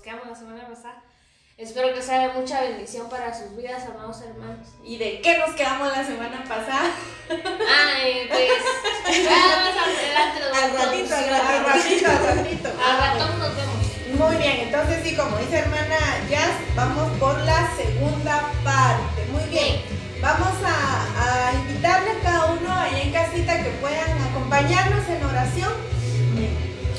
quedamos la semana pasada. Espero que sea de mucha bendición para sus vidas, amados hermanos. ¿Y de qué nos quedamos la semana pasada? Ay, pues. Vamos adelante. Al ratito, al ratito, al ratito. Al ratón nos vemos. Muy bien, entonces sí, como dice hermana Jazz, vamos por la segunda parte. Muy bien, vamos a, a invitarle a cada uno ahí en casita que puedan acompañarnos en oración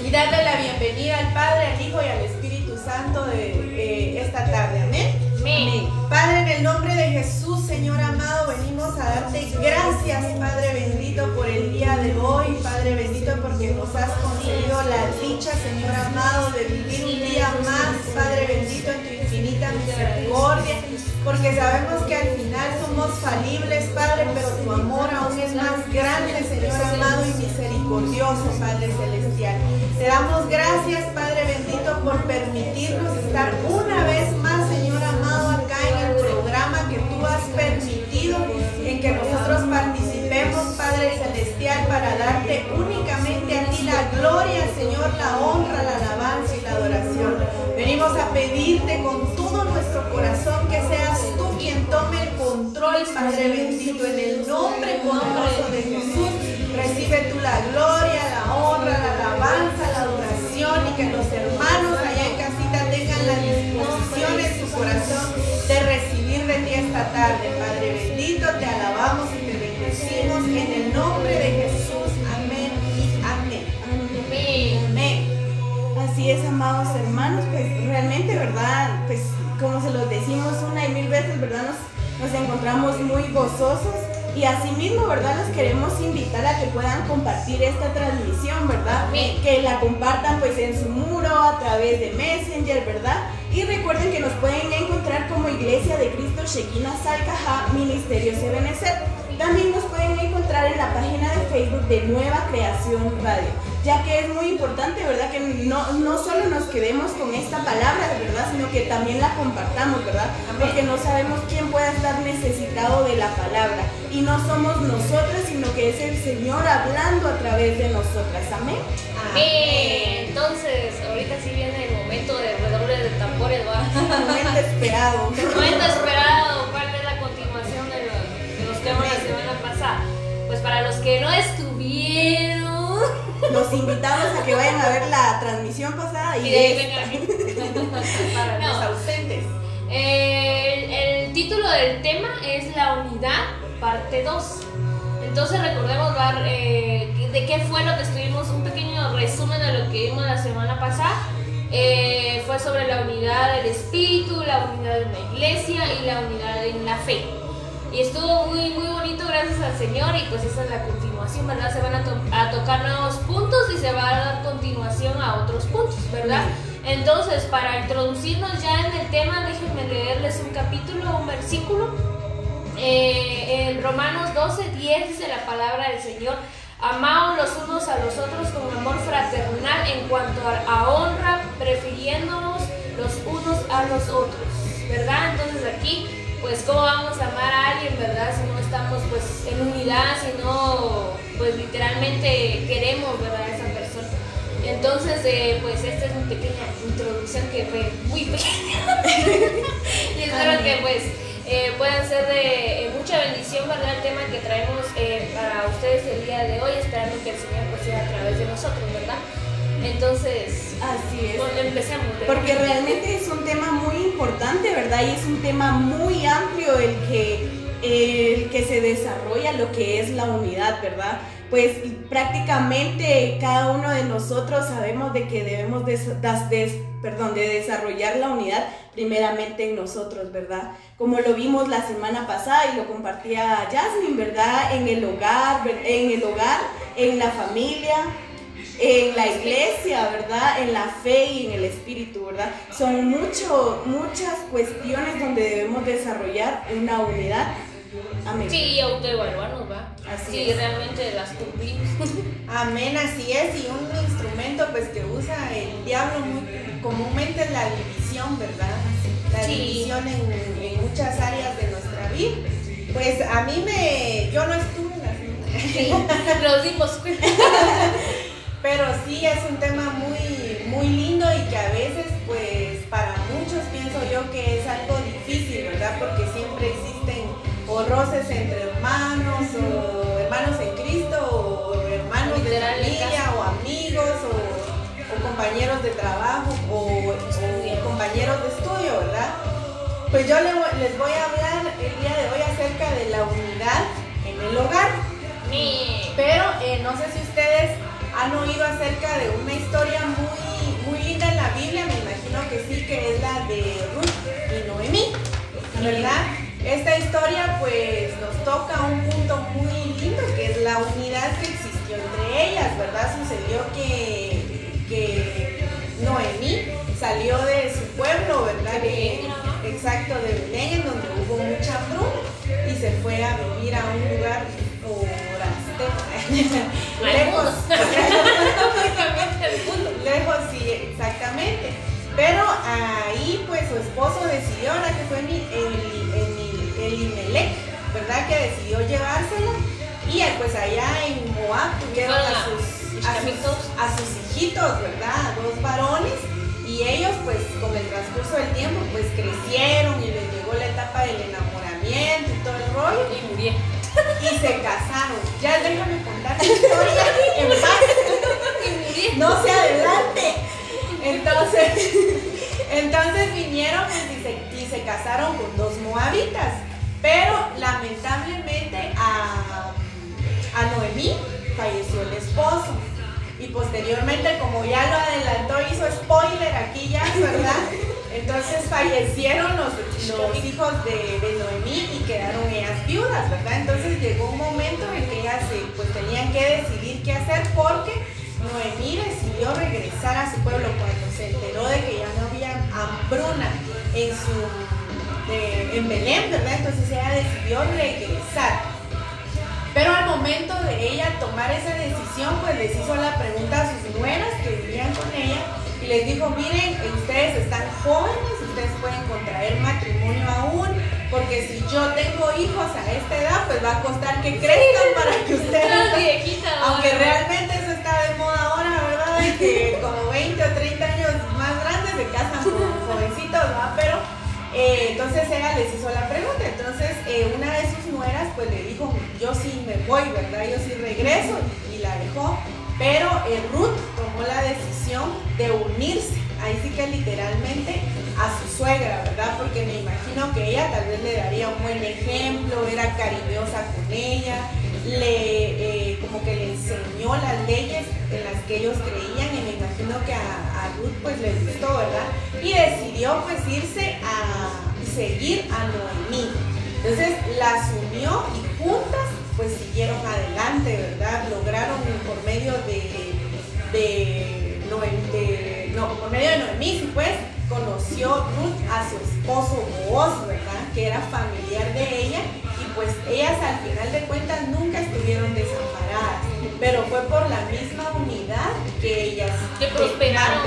y darle la bienvenida al Padre, al Hijo y al Espíritu Santo de eh, esta tarde. Amén. Amén. Padre, en el nombre de Jesús, Señor amado, venimos a darte gracias, Padre bendito, por el día de hoy, Padre bendito, porque nos has concedido la dicha, Señor amado, de vivir un día más, Padre bendito, en tu infinita misericordia, porque sabemos que al final somos falibles, Padre, pero tu amor aún es más grande, Señor amado y misericordioso, Padre celestial. Te damos gracias, Padre bendito, por permitirnos estar una vez más, Señor amado, acá en el programa que tú has permitido en que nosotros participemos, Padre Celestial, para darte únicamente a ti la gloria, Señor, la honra, la alabanza y la adoración. Venimos a pedirte con Padre bendito, en el nombre poderoso de Jesús. Recibe tú la gloria, la honra, la alabanza, la adoración y que los hermanos allá en casita tengan la disposición en su corazón de recibir de ti esta tarde, Padre bendito. Te alabamos y te bendecimos en el nombre de Jesús. Amén y amén. Amén. Así es, amados hermanos, pues realmente, ¿verdad? Pues como se los decimos una y mil veces, ¿verdad? Nos, nos encontramos muy gozosos y asimismo, ¿verdad? Los queremos invitar a que puedan compartir esta transmisión, ¿verdad? Que la compartan pues en su muro, a través de Messenger, ¿verdad? Y recuerden que nos pueden encontrar como Iglesia de Cristo Shekinah Salcaja Ministerio Sebenecer. También nos pueden encontrar en la página de Facebook de Nueva Creación Radio, ya que es muy importante, ¿verdad? Que no, no solo nos quedemos con esta palabra, ¿verdad? Sino que también la compartamos, ¿verdad? Porque no sabemos quién pueda estar necesitado de la palabra. Y no somos nosotras, sino que es el Señor hablando a través de nosotras. Amén. Amén. Entonces, ahorita sí viene el momento de redoble de tambores, ¿va? Momento esperado. Momento esperado. Para los que no estuvieron. Los invitamos a que vayan a ver la transmisión pasada y Y de. Para No. los ausentes. El, el título del tema es La unidad, parte 2. Entonces recordemos dar, eh, de qué fue lo que estuvimos, un pequeño resumen de lo que vimos la semana pasada. Eh, fue sobre la unidad del espíritu, la unidad de una iglesia y la unidad en la fe. Y estuvo muy, muy gracias al Señor y pues esa es la continuación, ¿verdad? Se van a, to- a tocar nuevos puntos y se va a dar continuación a otros puntos, ¿verdad? Entonces, para introducirnos ya en el tema, déjenme leerles un capítulo, un versículo. Eh, en Romanos 12, 10 dice la palabra del Señor, amaos los unos a los otros con amor fraternal en cuanto a, honra, prefiriéndonos los unos a los otros, ¿verdad? Entonces aquí, pues, ¿cómo vamos a amar a alguien, verdad? Si estamos, pues, en unidad, si no, pues, literalmente queremos, ¿verdad? A esa persona. Entonces, eh, pues, esta es mi pequeña introducción que fue muy pequeña. y espero que, pues, eh, puedan ser de eh, mucha bendición, ¿verdad? El tema que traemos eh, para ustedes el día de hoy, esperando que el Señor pues sea a través de nosotros, ¿verdad? Entonces, Así es. bueno, empecemos. ¿verdad? Porque realmente es un tema muy importante, ¿verdad? Y es un tema muy amplio el que, el que se desarrolla lo que es la unidad, ¿verdad? Pues prácticamente cada uno de nosotros sabemos de que debemos das- des- perdón, de desarrollar la unidad primeramente en nosotros, ¿verdad? Como lo vimos la semana pasada y lo compartía Jasmine, ¿verdad? En el hogar, en el hogar, en la familia, en la iglesia, ¿verdad? En la fe y en el espíritu, ¿verdad? Son mucho, muchas cuestiones donde debemos desarrollar una unidad. Amén. Sí, y autoevaluarnos, ¿va? Así sí, es. realmente las cumplimos. Amén, así es. Y un instrumento pues que usa el diablo muy comúnmente es la división, ¿verdad? La Sí. división en, en muchas áreas de nuestra vida. Pues a mí me, yo no estuve en la Sí, nos dimos cuenta. Pero sí es un tema muy, muy lindo y que a veces pues yo que es algo difícil, ¿verdad? Porque siempre existen o roces entre hermanos, o hermanos en Cristo, o hermanos de familia, o amigos, o, compañeros de trabajo, o, compañeros de estudio, ¿verdad? Pues yo les voy a hablar el día de hoy acerca de la unidad en el hogar. Pero eh, no sé si ustedes han oído acerca de una historia muy, muy linda en la Biblia, me imagino que sí, que es la de Ruth y Noemí, ¿verdad? Esta historia pues nos toca un punto muy lindo que es la unidad que existió entre ellas, ¿verdad? Sucedió que, que Noemí salió de su pueblo, ¿verdad? exacto, de Belén, en donde hubo mucha hambruna y se fue a vivir a un lugar lejos. lejos, sí, exactamente. Pero ahí pues su esposo decidió, ahora que fue el, el, ¿verdad? Que decidió llevársela. Y pues allá en Moab tuvieron a sus, a a sus hijitos, ¿verdad? A dos varones. Y ellos pues con el transcurso del tiempo pues crecieron y les llegó la etapa del enamoramiento y todo el rollo. Y murieron y se casaron. Ya déjame contar la historia en paz. No se adelante. Entonces, entonces vinieron y, se, casaron con dos moabitas. Pero lamentablemente a, a Noemí falleció el esposo. Y posteriormente, como ya lo adelantó, hizo spoiler aquí ya, ¿verdad? Entonces fallecieron los, hijos de, Noemí y quedaron ellas viudas, ¿verdad? Entonces llegó un momento en que ellas pues, tenían que decidir qué hacer porque Noemí decidió regresar a su pueblo cuando se enteró de que ya no había hambruna en su en Belén, ¿verdad? Entonces ella decidió regresar. Pero al momento de ella tomar esa decisión, pues les hizo la pregunta a sus nueras que vivían con ella y les dijo, miren, ustedes están jóvenes, ustedes pueden contraer matrimonio aún, porque si yo tengo hijos a esta edad, pues va a costar que crezcan para que ustedes... aunque realmente eso está de moda ahora, ¿verdad? De que eh, entonces ella les hizo la pregunta, entonces eh, una de sus nueras pues le dijo, yo sí me voy, ¿verdad? Yo sí regreso y la dejó pero Ruth tomó la decisión de unirse, ahí sí que literalmente, a su suegra, ¿verdad? Porque me imagino que ella tal vez le daría un buen ejemplo, era cariñosa con ella, le, eh, como que le enseñó las leyes en las que ellos creían imagino que a, Ruth pues le gustó, ¿verdad? Y decidió pues irse a seguir a Noemí. Entonces las unió y juntas pues siguieron adelante, ¿verdad? Lograron por medio de, de, no, por medio de Noemí, pues, conoció Ruth a su esposo Boaz, ¿verdad? Que era familiar de ella y pues ellas al final de cuentas nunca estuvieron desamparadas, pero fue por la misma unidad que ellas que prosperaron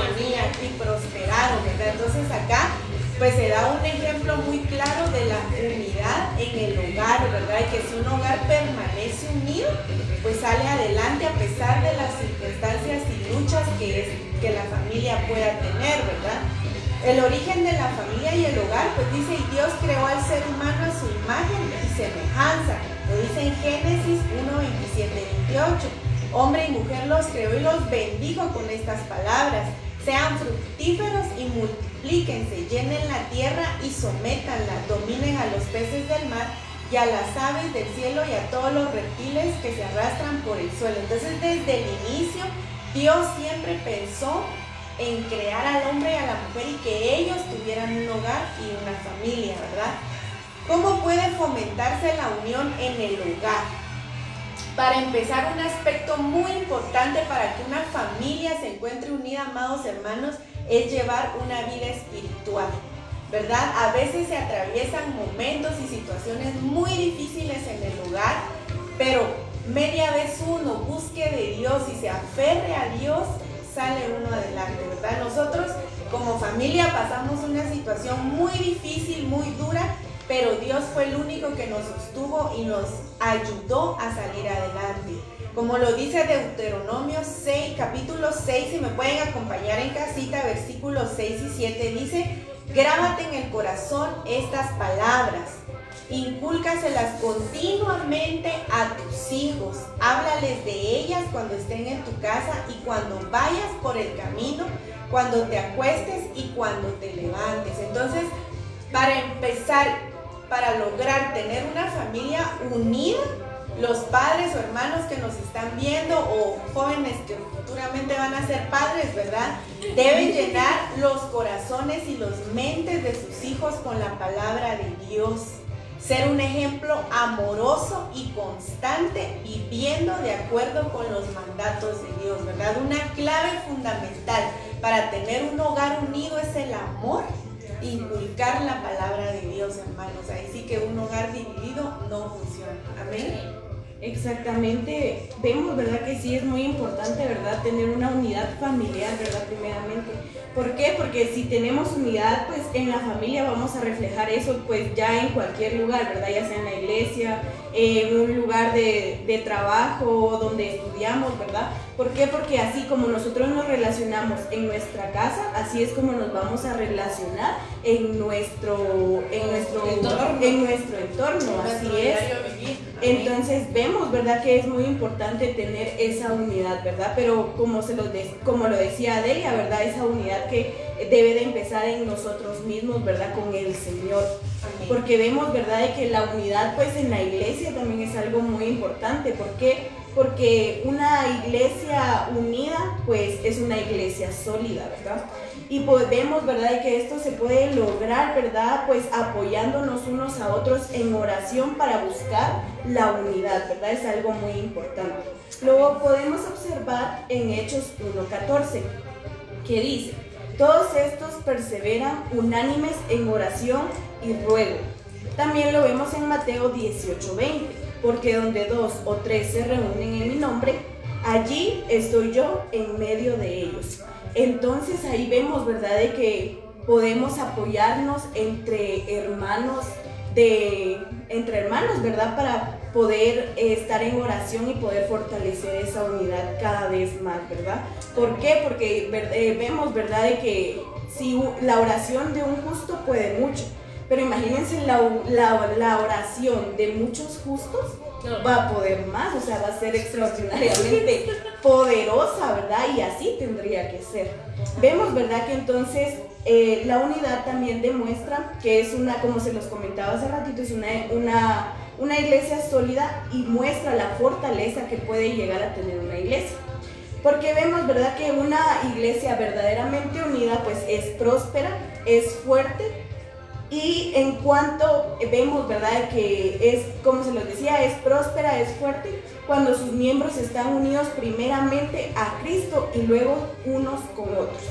y prosperaron, ¿verdad? Entonces acá pues se da un ejemplo muy claro de la unidad en el hogar, ¿verdad? Y que si un hogar permanece unido, pues sale adelante a pesar de las circunstancias y luchas que, es, que la familia pueda tener, ¿verdad? El origen de la familia y el hogar, pues dice, y Dios creó al ser humano a su imagen y semejanza. Lo dice en Génesis 1, 27, 28. Hombre y mujer los creó y los bendijo con estas palabras. Sean fructíferos y multiplíquense, llenen la tierra y sométanla, dominen a los peces del mar y a las aves del cielo y a todos los reptiles que se arrastran por el suelo. Entonces desde el inicio Dios siempre pensó en crear al hombre y a la mujer y que ellos tuvieran un hogar y una familia, ¿verdad? ¿Cómo puede fomentarse la unión en el hogar? Para empezar, un aspecto muy importante para que una familia se encuentre unida, amados hermanos, es llevar una vida espiritual. ¿Verdad? A veces se atraviesan momentos y situaciones muy difíciles en el hogar, pero media vez uno busque de Dios y se aferre a Dios, sale uno adelante, ¿verdad? Nosotros como familia pasamos una situación muy difícil, muy dura, pero Dios fue el único que nos sostuvo y nos ayudó a salir adelante. Como lo dice Deuteronomio 6, capítulo 6, si me pueden acompañar en casita, versículos 6 y 7, dice, Grábate en el corazón estas palabras. Incúlcaselas continuamente a tus hijos. Háblales de ellas cuando estén en tu casa y cuando vayas por el camino, cuando te acuestes y cuando te levantes. Entonces, para empezar, para lograr tener una familia unida, los padres o hermanos que nos están viendo o jóvenes que futuramente van a ser padres, ¿verdad? Deben llenar los corazones y los mentes de sus hijos con la palabra de Dios. Ser un ejemplo amoroso y constante viviendo de acuerdo con los mandatos de Dios, ¿verdad? Una clave fundamental para tener un hogar unido es el amor inculcar la palabra de Dios, hermanos. Ahí sí que un hogar dividido no funciona. Amén. Exactamente, vemos, ¿verdad? Que sí es muy importante, ¿verdad? Tener una unidad familiar, ¿verdad? Primeramente. ¿Por qué? Porque si tenemos unidad, pues en la familia vamos a reflejar eso, pues ya en cualquier lugar, ¿verdad? Ya sea en la iglesia, en un lugar de, de trabajo, donde estudiamos, ¿verdad? ¿Por qué? Porque así como nosotros nos relacionamos en nuestra casa, así es como nos vamos a relacionar en nuestro, en nuestro entorno, en nuestro entorno, así es. Entonces vemos, ¿verdad? Que es muy importante tener esa unidad, ¿verdad? Pero como, se lo, como lo decía Adelia, ¿verdad? Esa unidad que debe de empezar en nosotros mismos, ¿verdad? Con el Señor. Porque vemos, ¿verdad? De que la unidad pues en la iglesia también es algo muy importante. ¿Por qué? Porque una iglesia unida pues es una iglesia sólida, ¿verdad? Y podemos, ¿verdad? que esto se puede lograr, ¿verdad? Pues apoyándonos unos a otros en oración para buscar la unidad, ¿verdad? Es algo muy importante. Luego podemos observar en Hechos 1.14, que dice, todos estos perseveran unánimes en oración y ruego. También lo vemos en Mateo 18.20, porque donde dos o tres se reúnen en mi nombre, allí estoy yo en medio de ellos. Entonces ahí vemos, ¿verdad?, de que podemos apoyarnos entre hermanos, de, entre hermanos, ¿verdad?, para poder eh, estar en oración y poder fortalecer esa unidad cada vez más, ¿verdad? ¿Por qué? Porque eh, vemos, ¿verdad?, de que si la oración de un justo puede mucho, pero imagínense la, la oración de muchos justos, va a poder más, o sea, va a ser extraordinariamente poderosa, ¿verdad? Y así tendría que ser. Vemos, ¿verdad? Que entonces eh, la unidad también demuestra que es una, como se los comentaba hace ratito, es una, una, una iglesia sólida y muestra la fortaleza que puede llegar a tener una iglesia. Porque vemos, ¿verdad? Que una iglesia verdaderamente unida pues es próspera, es fuerte y en cuanto vemos, ¿verdad? Que es, como se los decía, es próspera, es fuerte, cuando sus miembros están unidos primeramente a Cristo y luego unos con otros,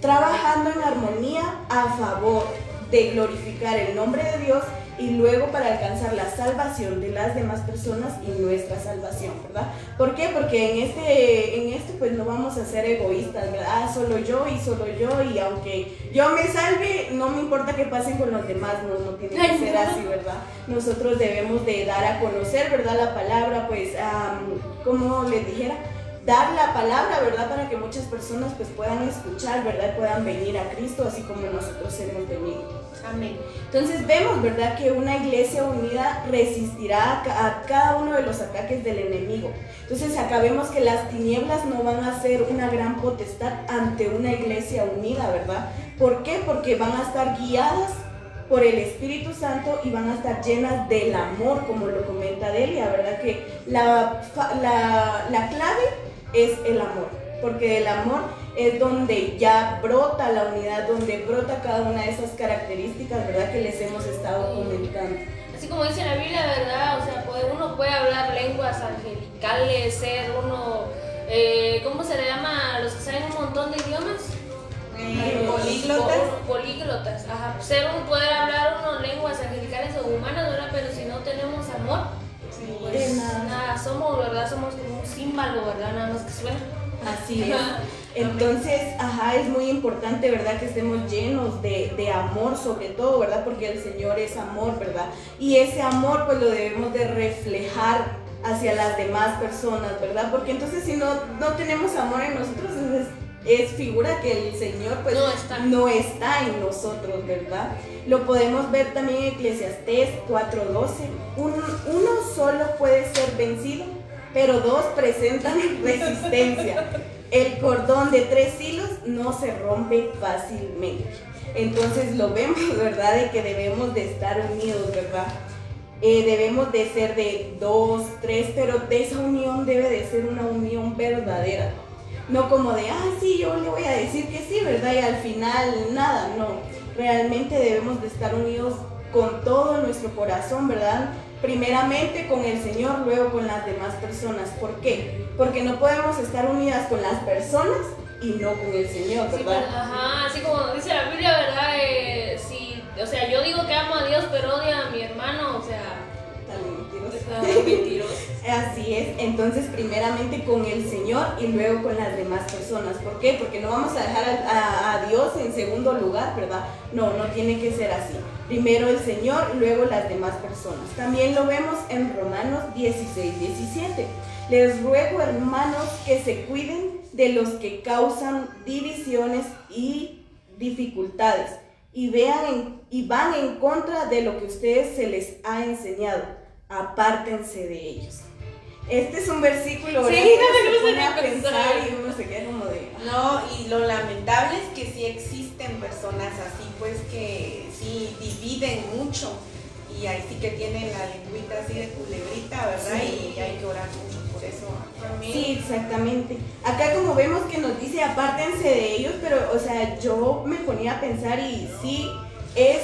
trabajando en armonía a favor de glorificar el nombre de Dios y luego para alcanzar la salvación de las demás personas y nuestra salvación, ¿verdad? ¿Por qué? Porque en este, en este pues no vamos a ser egoístas, ¿verdad? Ah, solo yo y solo yo y aunque yo me salve, no me importa que pasen con los demás, no, no tiene que ser así, ¿verdad? Nosotros debemos de dar a conocer, ¿verdad? La palabra, pues, como les dijera, dar la palabra, ¿verdad? Para que muchas personas pues puedan escuchar, ¿verdad? Puedan venir a Cristo así como nosotros hemos venido. Amén. Entonces vemos, ¿verdad?, que una iglesia unida resistirá a, cada uno de los ataques del enemigo. Entonces acá que las tinieblas no van a ser una gran potestad ante una iglesia unida, ¿verdad? ¿Por qué? Porque van a estar guiadas por el Espíritu Santo y van a estar llenas del amor, como lo comenta Delia, ¿verdad? Que la, la clave es el amor, porque el amor es donde ya brota la unidad, donde brota cada una de esas características, ¿verdad? Que les hemos estado comentando. Así como dice la Biblia, ¿verdad? O sea, uno puede hablar lenguas angelicales, ser uno, eh, ¿cómo se le llama a los que saben un montón de idiomas? Eh, políglotas. políglotas, ajá. Ser un, poder hablar uno lenguas angelicales o humanas, ¿verdad? Pero si no tenemos amor, pues nada. somos, ¿verdad? Somos como un símbolo, ¿verdad? Nada más que suena. Así es. Entonces, ajá, es muy importante, ¿verdad? Que estemos llenos de, de, amor sobre todo, ¿verdad? Porque el Señor es amor, ¿verdad? Y ese amor pues lo debemos de reflejar hacia las demás personas, ¿verdad? Porque entonces si no, no tenemos amor en nosotros, es figura que el Señor pues No está. no está en nosotros, ¿verdad? Lo podemos ver también en Eclesiastés 4:12. Un- uno solo puede ser vencido, pero dos presentan resistencia. El cordón de tres hilos no se rompe fácilmente. Entonces lo vemos, ¿verdad? De que debemos de estar unidos, ¿verdad? Eh, debemos de ser de dos, tres, pero de esa unión debe de ser una unión verdadera. No como de, ah, sí, yo le voy a decir que sí, ¿verdad? Y al final nada, no. Realmente debemos de estar unidos con todo nuestro corazón, ¿verdad? Primeramente con el Señor, luego con las demás personas. ¿Por qué? Porque no podemos estar unidas con las personas y no con el Señor, Sí, ¿verdad? pero- ajá, así como dice la Biblia, ¿verdad? Eh, si, o sea, yo digo que amo a Dios, pero odio a mi hermano, o sea, mentiroso. Así es, entonces primeramente con el Señor y luego con las demás personas. ¿Por qué? Porque no vamos a dejar a, a- a Dios en segundo lugar, ¿verdad? No, no tiene que ser así. Primero el Señor, luego las demás personas. También lo vemos en Romanos 16, 17. Les ruego, hermanos, que se cuiden de los que causan divisiones y dificultades y vean en- y van en contra de lo que ustedes se les ha enseñado. Apártense de ellos. Este es un versículo Sí, no se pone a pensar. pensar y uno se queda como de No, y lo lamentable es que sí existen personas así, pues que sí dividen mucho y ahí sí que tienen la lengüita así de culebrita, ¿verdad? Sí. Y hay que orar mucho por eso. Amén. Sí, exactamente. Acá como vemos que nos dice apártense de ellos, pero o sea, yo me ponía a pensar y sí es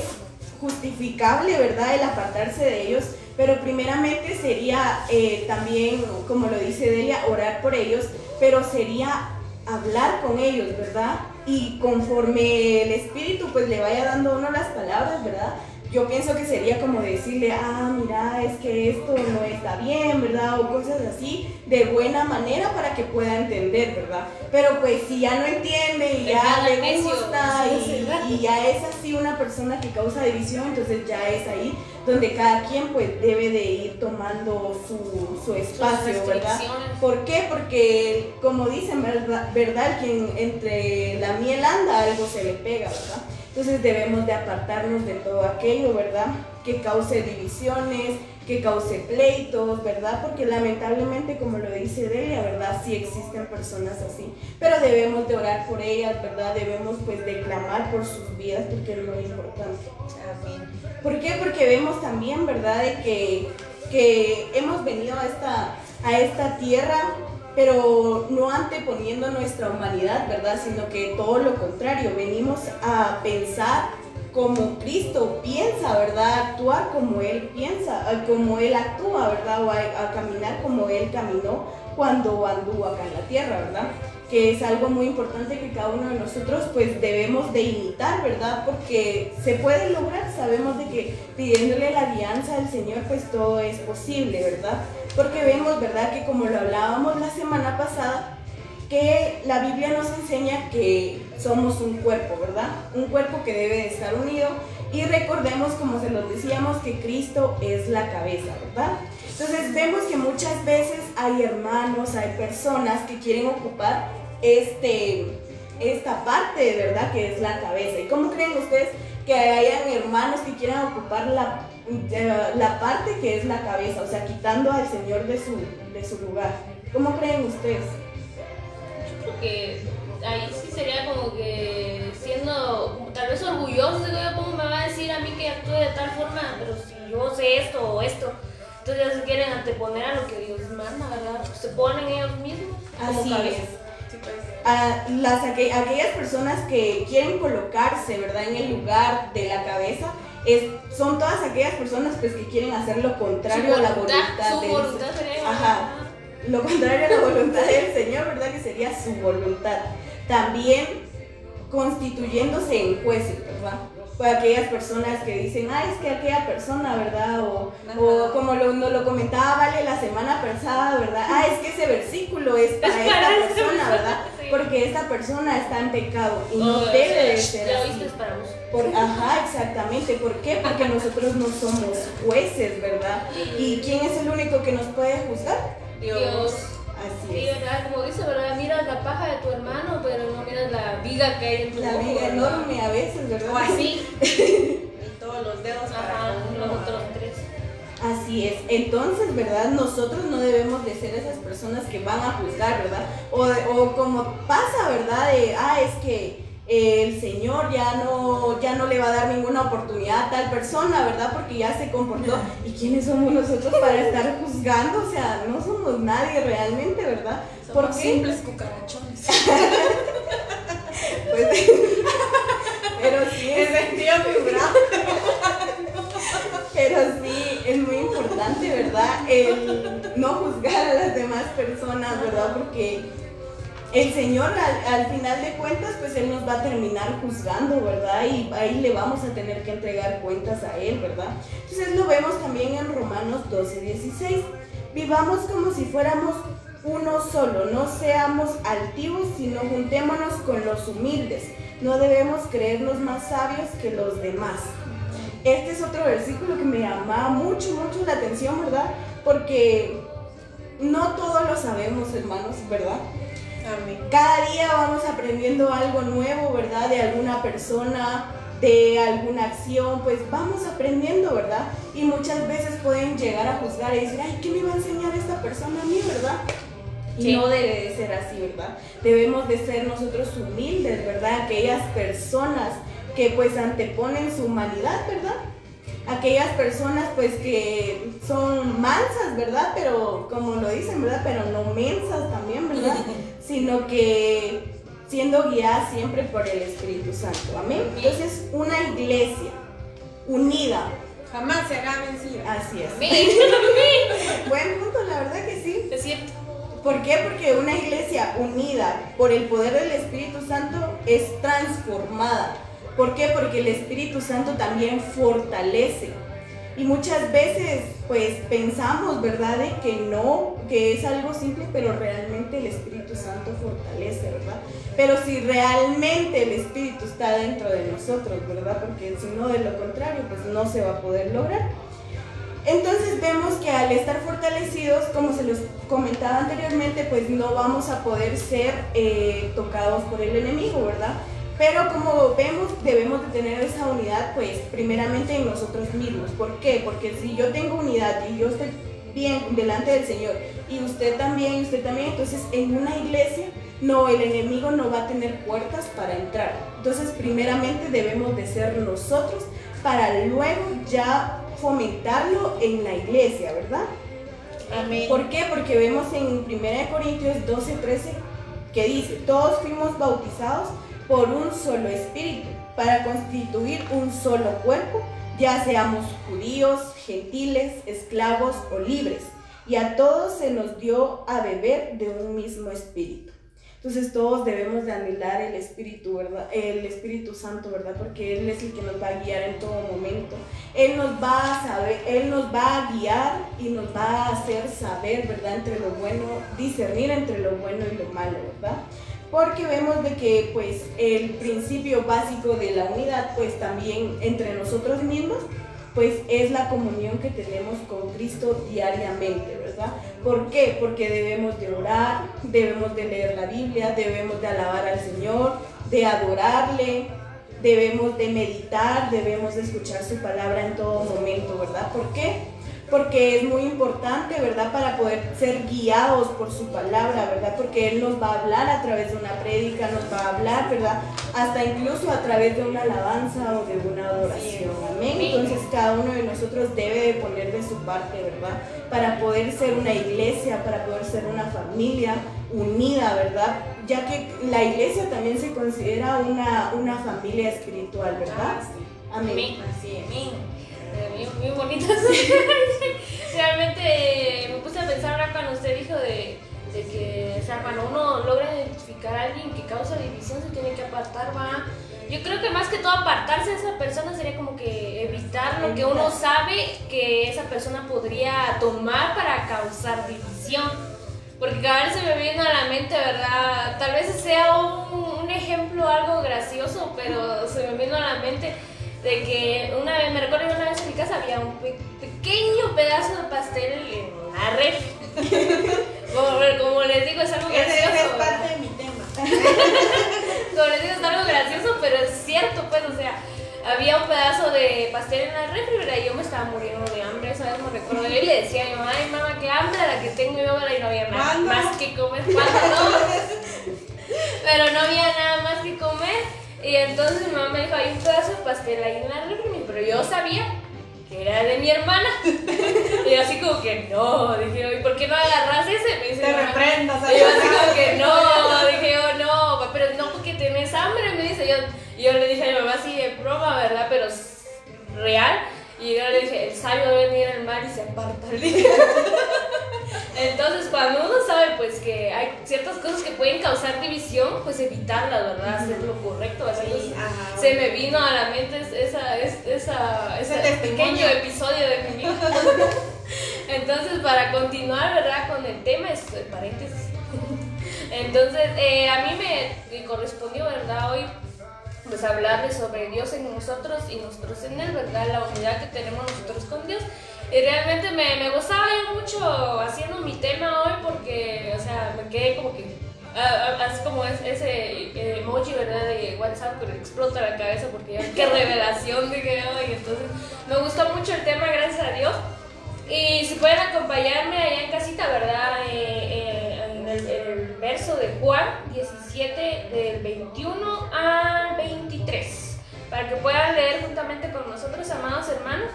justificable, ¿verdad? El apartarse de ellos, pero primeramente sería eh, también, como lo dice Delia, orar por ellos, pero sería hablar con ellos, ¿verdad? Y conforme el Espíritu pues le vaya dando uno las palabras, ¿verdad? Yo pienso que sería como decirle, ah, mira, es que esto no está bien, ¿verdad? O cosas así, de buena manera para que pueda entender, ¿verdad? Pero pues si ya no entiende y ya le gusta sí, y, y ya es así una persona que causa división, entonces ya es ahí donde cada quien pues debe de ir tomando su, su espacio, ¿verdad? ¿Por qué? Porque como dicen, ¿verdad? ¿verdad? Quien entre la miel anda, algo se le pega, ¿verdad? Entonces debemos de apartarnos de todo aquello, ¿verdad? Que cause divisiones, que cause pleitos, ¿verdad? Porque lamentablemente, como lo dice Delia, ¿verdad? Sí existen personas así. Pero debemos de orar por ellas, ¿verdad? Debemos pues de clamar por sus vidas porque es lo importante. ¿Por qué? Porque vemos también, ¿verdad?, de que, que hemos venido a esta, a esta tierra, pero no anteponiendo nuestra humanidad, ¿verdad?, sino que todo lo contrario, venimos a pensar como Cristo piensa, ¿verdad?, actuar como Él piensa, como Él actúa, ¿verdad?, o a, a caminar como Él caminó cuando anduvo acá en la tierra, ¿verdad? que es algo muy importante que cada uno de nosotros pues debemos de imitar, ¿verdad? Porque se puede lograr, sabemos de que pidiéndole la guianza al Señor pues todo es posible, ¿verdad? Porque vemos, ¿verdad? Que como lo hablábamos la semana pasada, que la Biblia nos enseña que somos un cuerpo, ¿verdad? Un cuerpo que debe de estar unido y recordemos, como se los decíamos, que Cristo es la cabeza, ¿verdad? Entonces vemos que muchas veces hay hermanos, hay personas que quieren ocupar este, esta parte, verdad, que es la cabeza. ¿Y cómo creen ustedes que hayan hermanos que quieran ocupar la, eh, la parte que es la cabeza? O sea, quitando al Señor de su, de su lugar. ¿Cómo creen ustedes? Yo creo que ahí sí sería como que siendo tal vez orgulloso de que cómo me va a decir a mí que actúe de tal forma, pero si yo sé esto o esto, entonces ya se quieren anteponer a lo que Dios manda, ¿verdad? Se ponen ellos mismos como Así cabeza. es. Pues. a las, aqu- aquellas personas que quieren colocarse, ¿verdad?, en el lugar de la cabeza, es, son todas aquellas personas pues, que quieren hacer lo contrario a la voluntad su del voluntad sería Ajá. Lo contrario a la voluntad del Señor, ¿verdad? Que sería su voluntad. También constituyéndose en jueces, ¿verdad? Para aquellas personas que dicen, ah, es que aquella persona, ¿verdad? O, o como lo, nos lo comentaba Vale la semana pasada, ¿verdad? Ah, es que ese versículo es para esta persona, ¿verdad? Sí. Porque esta persona está en pecado y no Oh, debe de ser lo así. viste para vos. Por, ajá, exactamente. ¿Por qué? Porque nosotros no somos jueces, ¿verdad? ¿Y quién es el único que nos puede juzgar? Dios. Así Sí, es. ¿verdad? Como dice, ¿verdad? Miras la paja de tu hermano, pero no miras la viga que hay en tu La ojo, ¿verdad? enorme a veces, ¿verdad? O así. Y todos los dedos para Ajá, uno. los otros tres. Así es. Entonces, ¿verdad? Nosotros no debemos de ser esas personas que van a juzgar, ¿verdad? O, o como pasa, ¿verdad? De, ah, es que el Señor ya no, ya no le va a dar ninguna oportunidad a tal persona, ¿verdad? Porque ya se comportó. ¿Y quiénes somos nosotros para estar juzgando? O sea, no somos nadie realmente, ¿verdad? ¿Por Somos qué? simples cucarachones. Pues, pero sí En sentido figurado. Pero sí, es muy importante, ¿verdad? El no juzgar a las demás personas, ¿verdad? Porque el Señor al, al final de cuentas, pues Él nos va a terminar juzgando, ¿verdad? Y ahí le vamos a tener que entregar cuentas a Él, ¿verdad? Entonces lo vemos también en Romanos 12, 16. Vivamos como si fuéramos uno solo, no seamos altivos, sino juntémonos con los humildes. No debemos creernos más sabios que los demás. Este es otro versículo que me llamaba mucho, mucho la atención, ¿verdad? Porque no todo lo sabemos, hermanos, ¿verdad? Amén. Cada día vamos aprendiendo algo nuevo, ¿verdad? De alguna persona, de alguna acción, pues vamos aprendiendo, ¿verdad? Y muchas veces pueden llegar a juzgar y decir, ay, ¿qué me va a enseñar esta persona a mí, ¿verdad? Y Sí. no debe de ser así, ¿verdad? Debemos de ser nosotros humildes, ¿verdad? Aquellas personas que pues anteponen su humanidad, ¿verdad? Aquellas personas pues que son mansas, ¿verdad? Pero como lo dicen, ¿verdad? Pero no mensas también, ¿verdad? Sino que siendo guiadas siempre por el Espíritu Santo. Amén. Entonces, una iglesia unida, Jamás será vencida. así es. Amén. Buen punto, la verdad que sí. Es cierto. ¿Por qué? Porque una iglesia unida por el poder del Espíritu Santo es transformada. ¿Por qué? Porque el Espíritu Santo también fortalece. Y muchas veces pues pensamos, ¿verdad? De que no, que es algo simple, pero realmente el Espíritu Santo fortalece, ¿verdad? Pero si realmente el Espíritu está dentro de nosotros, ¿verdad? Porque si no, de lo contrario, pues no se va a poder lograr. Entonces vemos que al estar fortalecidos, como se los comentaba anteriormente, pues no vamos a poder ser eh, tocados por el enemigo, ¿verdad? Pero como vemos, debemos de tener esa unidad, pues primeramente en nosotros mismos. ¿Por qué? Porque si yo tengo unidad y yo estoy bien delante del Señor y usted también, y usted también, entonces en una iglesia, no, el enemigo no va a tener puertas para entrar. Entonces primeramente debemos de ser nosotros para luego ya fomentarlo en la iglesia, ¿verdad? Amén. ¿Por qué? Porque vemos en 1 Corintios 12, 13 que dice, todos fuimos bautizados por un solo espíritu para constituir un solo cuerpo, ya seamos judíos, gentiles, esclavos o libres, y a todos se nos dio a beber de un mismo espíritu. Entonces todos debemos de anhelar el Espíritu, ¿verdad? El Espíritu Santo, ¿verdad? Porque Él es el que nos va a guiar en todo momento. Él nos va a saber, Él nos va a guiar y nos va a hacer saber, ¿verdad? Entre lo bueno, discernir entre lo bueno y lo malo, ¿verdad? Porque vemos de que pues el principio básico de la unidad pues también entre nosotros mismos pues es la comunión que tenemos con Cristo diariamente, ¿verdad? ¿Por qué? Porque debemos de orar, debemos de leer la Biblia, debemos de alabar al Señor, de adorarle, debemos de meditar, debemos de escuchar su palabra en todo momento, ¿verdad? ¿Por qué? Porque es muy importante, ¿verdad? Para poder ser guiados por su palabra, ¿verdad? Porque Él nos va a hablar a través de una prédica, nos va a hablar, ¿verdad? Hasta incluso a través de una alabanza o de una adoración. Amén. Entonces cada uno de nosotros debe de poner de su parte, ¿verdad? Para poder ser una iglesia, para poder ser una familia unida, ¿verdad? Ya que la iglesia también se considera una, una familia espiritual, ¿verdad? Amén. Amén. Así es. Muy, muy bonitas. Realmente me puse a pensar ahora cuando usted dijo de, de que, o sea, cuando uno logra identificar a alguien que causa división, se tiene que apartar, va. Yo creo que más que todo apartarse de esa persona sería como que evitar lo que uno sabe que esa persona podría tomar para causar división. Porque cada vez se me viene a la mente, ¿verdad? Tal vez sea un, un ejemplo algo gracioso, pero se me vino a la mente de que una vez, me recuerdo que una vez en mi casa había un pe- pequeño pedazo de pastel en la red. Como, como les digo, es algo gracioso. ese es parte de mi tema. Como les digo, es algo gracioso, pero es cierto, pues, o sea, había un pedazo de pastel en la refri, ¿verdad? Y yo me estaba muriendo de hambre, ¿sabes? Me recuerdo yo y le decía a mi mamá, ay, mamá, qué hambre la que tengo yo, ¿verdad? Y no había nada más que comer. Pero no había nada más que comer. Y entonces mi mamá me dijo, hay un pedazo de pastel ahí en la refri, pero yo sabía que era de mi hermana. Y yo así como que no, dije ¿y por qué no agarras ese? Me dice Te reprendo, Y yo así como que no, dije yo no, pero no porque tenés hambre, me dice yo. Y yo le dije a mi mamá así de broma, ¿verdad? Pero es real. Y yo le dije, el sabio debe venir al mar y se aparta. le dije. Entonces, cuando uno sabe pues que hay ciertas cosas que pueden causar división, pues evitarlas, ¿verdad? Hacer lo correcto. ¿verdad? Sí, Entonces, ajá. se me vino a la mente es- esa, es- esa, Ese pequeño episodio de mi vida. Entonces, para continuar, ¿verdad? Con el tema, es paréntesis. Entonces, eh, a mí me, me correspondió, ¿verdad? Hoy, pues hablarles sobre Dios en nosotros y nosotros en Él, ¿verdad? La unidad que tenemos nosotros con Dios. Y realmente me, me gozaba yo mucho haciendo mi tema hoy porque, o sea, me quedé como que, así como es, ese eh, emoji, ¿verdad? De WhatsApp que le explota la cabeza porque yo, qué revelación, dije yo, y entonces me gustó mucho el tema, gracias a Dios. Y si pueden acompañarme allá en casita, ¿verdad? Eh, eh, en el, el verso de Juan 17, del 21 al 23, para que puedan leer juntamente con nosotros, amados hermanos.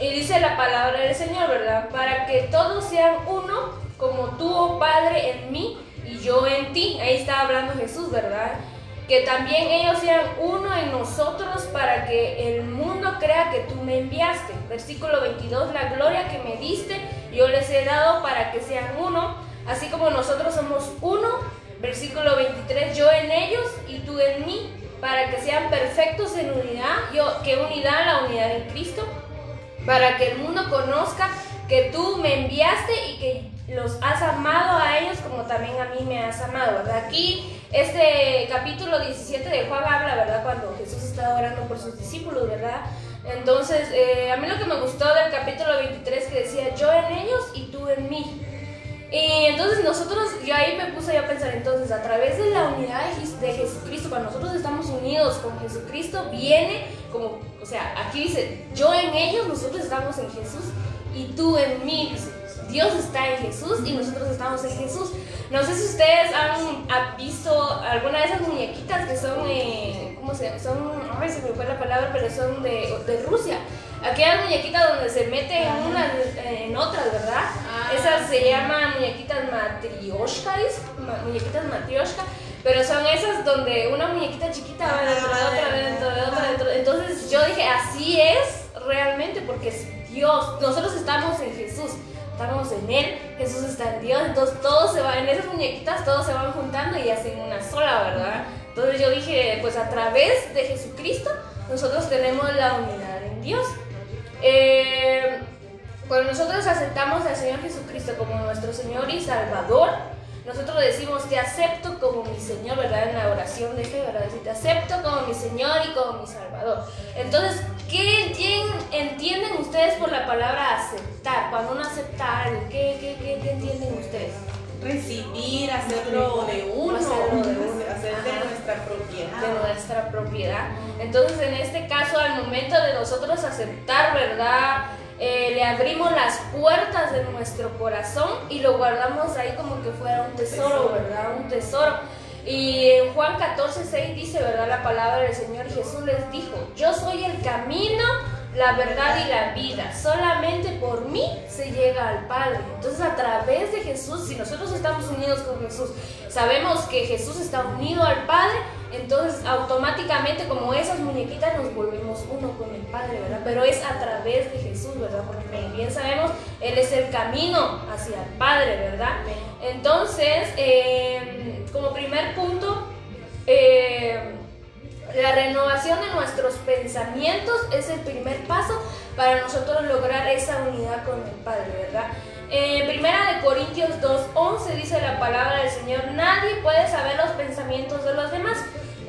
Y dice la palabra del Señor, ¿verdad? Para que todos sean uno, como tú, oh Padre, en mí y yo en ti. Ahí está hablando Jesús, ¿verdad? Que también ellos sean uno en nosotros para que el mundo crea que tú me enviaste. Versículo 22, la gloria que me diste, yo les he dado para que sean uno, así como nosotros somos uno. Versículo 23, yo en ellos y tú en mí, para que sean perfectos en unidad. Yo, ¿Qué unidad? La unidad en Cristo para que el mundo conozca que tú me enviaste y que los has amado a ellos como también a mí me has amado, ¿verdad? Aquí este capítulo 17 de Juan habla, ¿verdad? Cuando Jesús estaba orando por sus discípulos, ¿verdad? Entonces, eh, a mí lo que me gustó del capítulo 23 que decía, yo en ellos y tú en mí. Y entonces nosotros, yo ahí me puse a pensar, entonces a través de la unidad de Jesucristo, cuando nosotros estamos unidos con Jesucristo, viene como, o sea, aquí dice, yo en ellos, nosotros estamos en Jesús y tú en mí, dice, Dios está en Jesús y nosotros estamos en Jesús. No sé si ustedes han, han visto alguna de esas muñequitas que son, eh, ¿cómo se llama? Son, ay, se me fue la palabra, pero son de, de Rusia. Aquellas muñequitas donde se meten unas eh, en otras, ¿verdad? Ah, Esas se llaman muñequitas matrioshka, muñequitas matrioshka, pero son esas donde una muñequita chiquita va dentro de otra, dentro de otra, dentro. Entonces yo dije, así es realmente, porque es Dios, nosotros estamos en Jesús, estamos en Él, Jesús está en Dios, entonces todos se van, en esas muñequitas todos se van juntando y hacen una sola, ¿verdad? Entonces yo dije, pues a través de Jesucristo nosotros tenemos la unidad en Dios. Eh, cuando nosotros aceptamos al Señor Jesucristo como nuestro Señor y Salvador, nosotros decimos, te acepto como mi Señor, ¿verdad? En la oración de fe, ¿verdad? Decir, te acepto como mi Señor y como mi Salvador. Entonces, ¿qué entienden, ustedes por la palabra aceptar? Cuando uno acepta algo, ¿qué, qué, qué, qué entienden ustedes? Recibir, hacerlo de uno, Hacerlo de uno. hacer de Ajá. nuestra propiedad. de nuestra propiedad. Entonces, en este caso, al momento de nosotros aceptar, ¿verdad? Eh, le abrimos las puertas de nuestro corazón y lo guardamos ahí como que fuera un tesoro. ¿verdad? Un tesoro. Y en Juan 14, 6 dice, ¿verdad? La palabra del Señor Jesús les dijo, yo soy el camino, la verdad y la vida. Solamente por mí se llega al Padre. Entonces a través de Jesús, si nosotros estamos unidos con Jesús, sabemos que Jesús está unido al Padre, entonces automáticamente como esas muñequitas nos volvemos uno con el Padre, ¿verdad? Pero es a través de Jesús, ¿verdad? Porque bien sabemos, Él es el camino hacia el Padre, ¿verdad? Entonces, eh, como primer punto, eh, la renovación de nuestros pensamientos es el primer paso para nosotros lograr esa unidad con el Padre, ¿verdad? En Primera de Corintios 2.11 dice la palabra del Señor, nadie puede saber los pensamientos de los demás.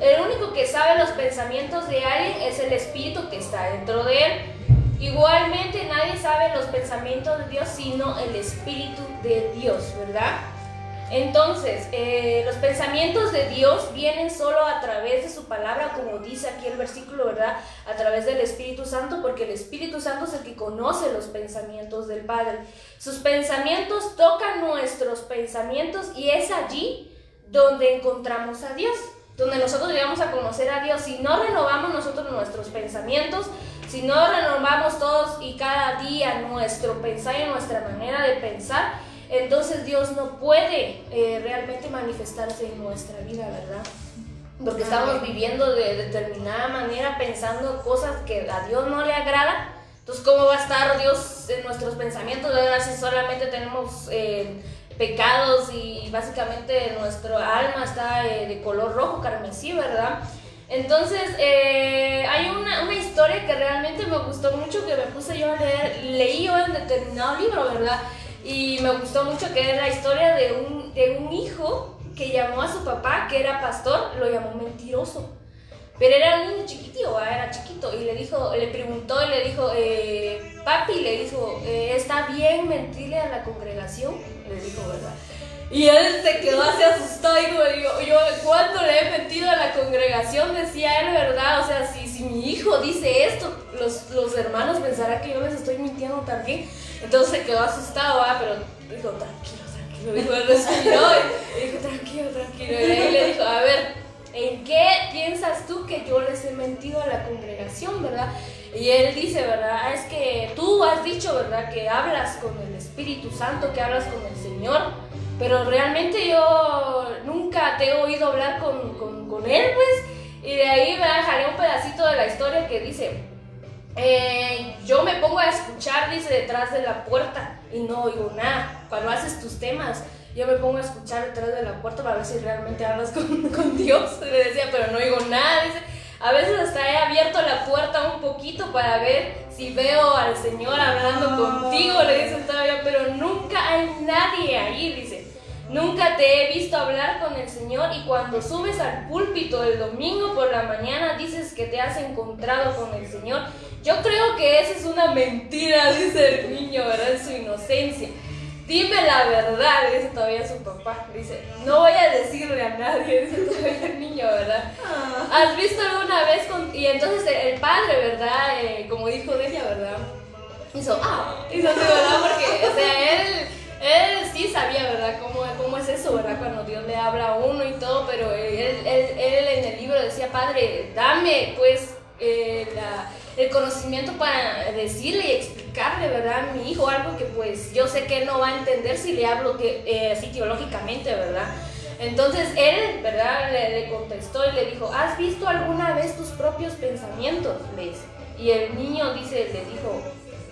El único que sabe los pensamientos de alguien es el Espíritu que está dentro de él. Igualmente nadie sabe los pensamientos de Dios sino el Espíritu de Dios, ¿verdad? Entonces, eh, los pensamientos de Dios vienen solo a través de su palabra, como dice aquí el versículo, ¿verdad? A través del Espíritu Santo, porque el Espíritu Santo es el que conoce los pensamientos del Padre. Sus pensamientos tocan nuestros pensamientos y es allí donde encontramos a Dios, donde nosotros llegamos a conocer a Dios. Si no renovamos nosotros nuestros pensamientos, si no renovamos todos y cada día nuestro pensar y nuestra manera de pensar, entonces Dios no puede eh, realmente manifestarse en nuestra vida, ¿verdad? Porque estamos viviendo de determinada manera, pensando cosas que a Dios no le agradan. Entonces, ¿cómo va a estar Dios en nuestros pensamientos, ¿verdad? Si solamente tenemos eh, pecados y básicamente nuestro alma está eh, de color rojo, carmesí, ¿verdad? Entonces, hay una, una, historia que realmente me gustó mucho, que me puse yo a leer, leí yo en determinado libro, ¿verdad? Y me gustó mucho que era la historia de un, de un hijo que llamó a su papá, que era pastor, lo llamó mentiroso. Pero era un niño chiquitito, era chiquito, y le dijo, le preguntó y le dijo, eh, papi, le dijo, eh, ¿está bien mentirle a la congregación? Le dijo, ¿verdad? Y él se quedó así asustado y yo, yo cuando le he mentido a la congregación decía él, ¿verdad? O sea, si, si mi hijo dice esto, los, los hermanos pensarán que yo les estoy mintiendo también. Entonces se quedó asustado, ¿verdad? pero dijo, tranquilo, tranquilo. Dijo, respiró y dijo, tranquilo, tranquilo. Y ahí le dijo, a ver, ¿en qué piensas tú que yo les he mentido a la congregación, verdad? Y él dice, ¿verdad? Ah, es que tú has dicho, ¿verdad? Que hablas con el Espíritu Santo, que hablas con el Señor pero realmente yo nunca te he oído hablar con, con, con él, pues. Y de ahí me dejaré un pedacito de la historia que dice, eh, yo me pongo a escuchar, dice, detrás de la puerta y no oigo nada. Cuando haces tus temas, yo me pongo a escuchar detrás de la puerta para ver si realmente hablas con, con Dios. Le decía, pero no oigo nada, dice. A veces hasta he abierto la puerta un poquito para ver si veo al Señor hablando contigo, le dice todavía, pero nunca hay nadie ahí, dice. Nunca te he visto hablar con el Señor y cuando subes al púlpito el domingo por la mañana dices que te has encontrado con el Señor. Yo creo que esa es una mentira, dice el niño, ¿verdad? En su inocencia. Dime la verdad, dice todavía su papá. Dice, no voy a decirle a nadie, dice todavía el niño, ¿verdad? Ah. ¿Has visto alguna vez con... Y entonces el padre, ¿verdad? Eh, como dijo ella, ¿verdad? Hizo, ah, hizo así, ¿verdad? Porque, o sea, él él sí sabía, ¿verdad? Cómo, cómo es eso, ¿verdad? Cuando Dios le habla a uno y todo, pero él, él, él en el libro decía, Padre, dame pues eh, el conocimiento para decirle y explicarle, ¿verdad? A mi hijo algo que pues yo sé que él no va a entender si le hablo que, eh, así teológicamente, ¿verdad? Entonces él, ¿verdad? Le, contestó y le dijo, ¿has visto alguna vez tus propios pensamientos? Le Y el niño dice, le dijo,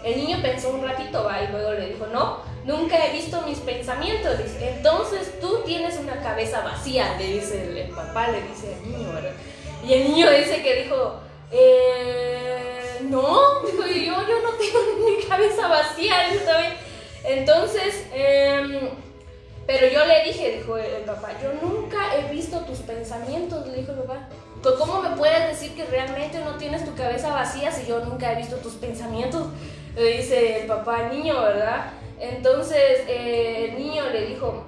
el niño pensó un ratito, va, y luego le dijo, no, Nunca he visto mis pensamientos. Dice, entonces tú tienes una cabeza vacía, le dice el, papá, le dice al niño, ¿verdad? Y el niño dice que dijo, eh, no, dijo, yo, yo no tengo mi cabeza vacía. Entonces, em, pero yo le dije, dijo el, papá, yo nunca he visto tus pensamientos, le dijo el papá. ¿Cómo me puedes decir que realmente no tienes tu cabeza vacía si yo nunca he visto tus pensamientos? Le dice el papá al niño, ¿verdad? Entonces eh, el niño le dijo,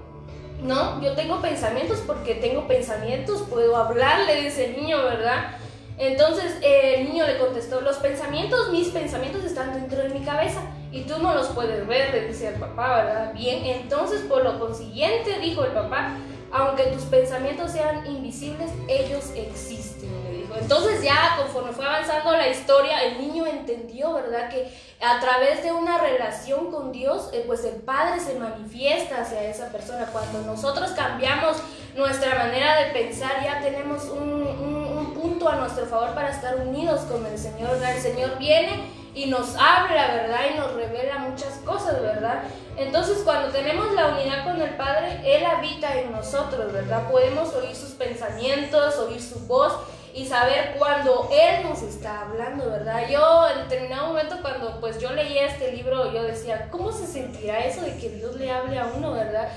no, yo tengo pensamientos porque tengo pensamientos, puedo hablar, le dice el niño, ¿verdad? Entonces eh, el niño le contestó, los pensamientos, mis pensamientos están dentro de mi cabeza y tú no los puedes ver, le dice el papá, ¿verdad? Bien, entonces por lo consiguiente, dijo el papá, aunque tus pensamientos sean invisibles, ellos existen, le dijo. Entonces ya conforme fue avanzando la historia, el niño entendió, ¿verdad? Que a través de una relación con Dios, eh, pues el Padre se manifiesta hacia esa persona. Cuando nosotros cambiamos nuestra manera de pensar, ya tenemos un, un punto a nuestro favor para estar unidos con el Señor. El Señor viene y nos habla, ¿verdad? Y nos revela muchas cosas, ¿verdad? Entonces cuando tenemos la unidad con el Padre, Él habita en nosotros, ¿verdad? Podemos oír sus pensamientos, oír su voz y saber cuando Él nos está hablando, ¿verdad? Yo en determinado momento cuando pues yo leía este libro, yo decía, ¿cómo se sentirá eso de que Dios le hable a uno, ¿verdad?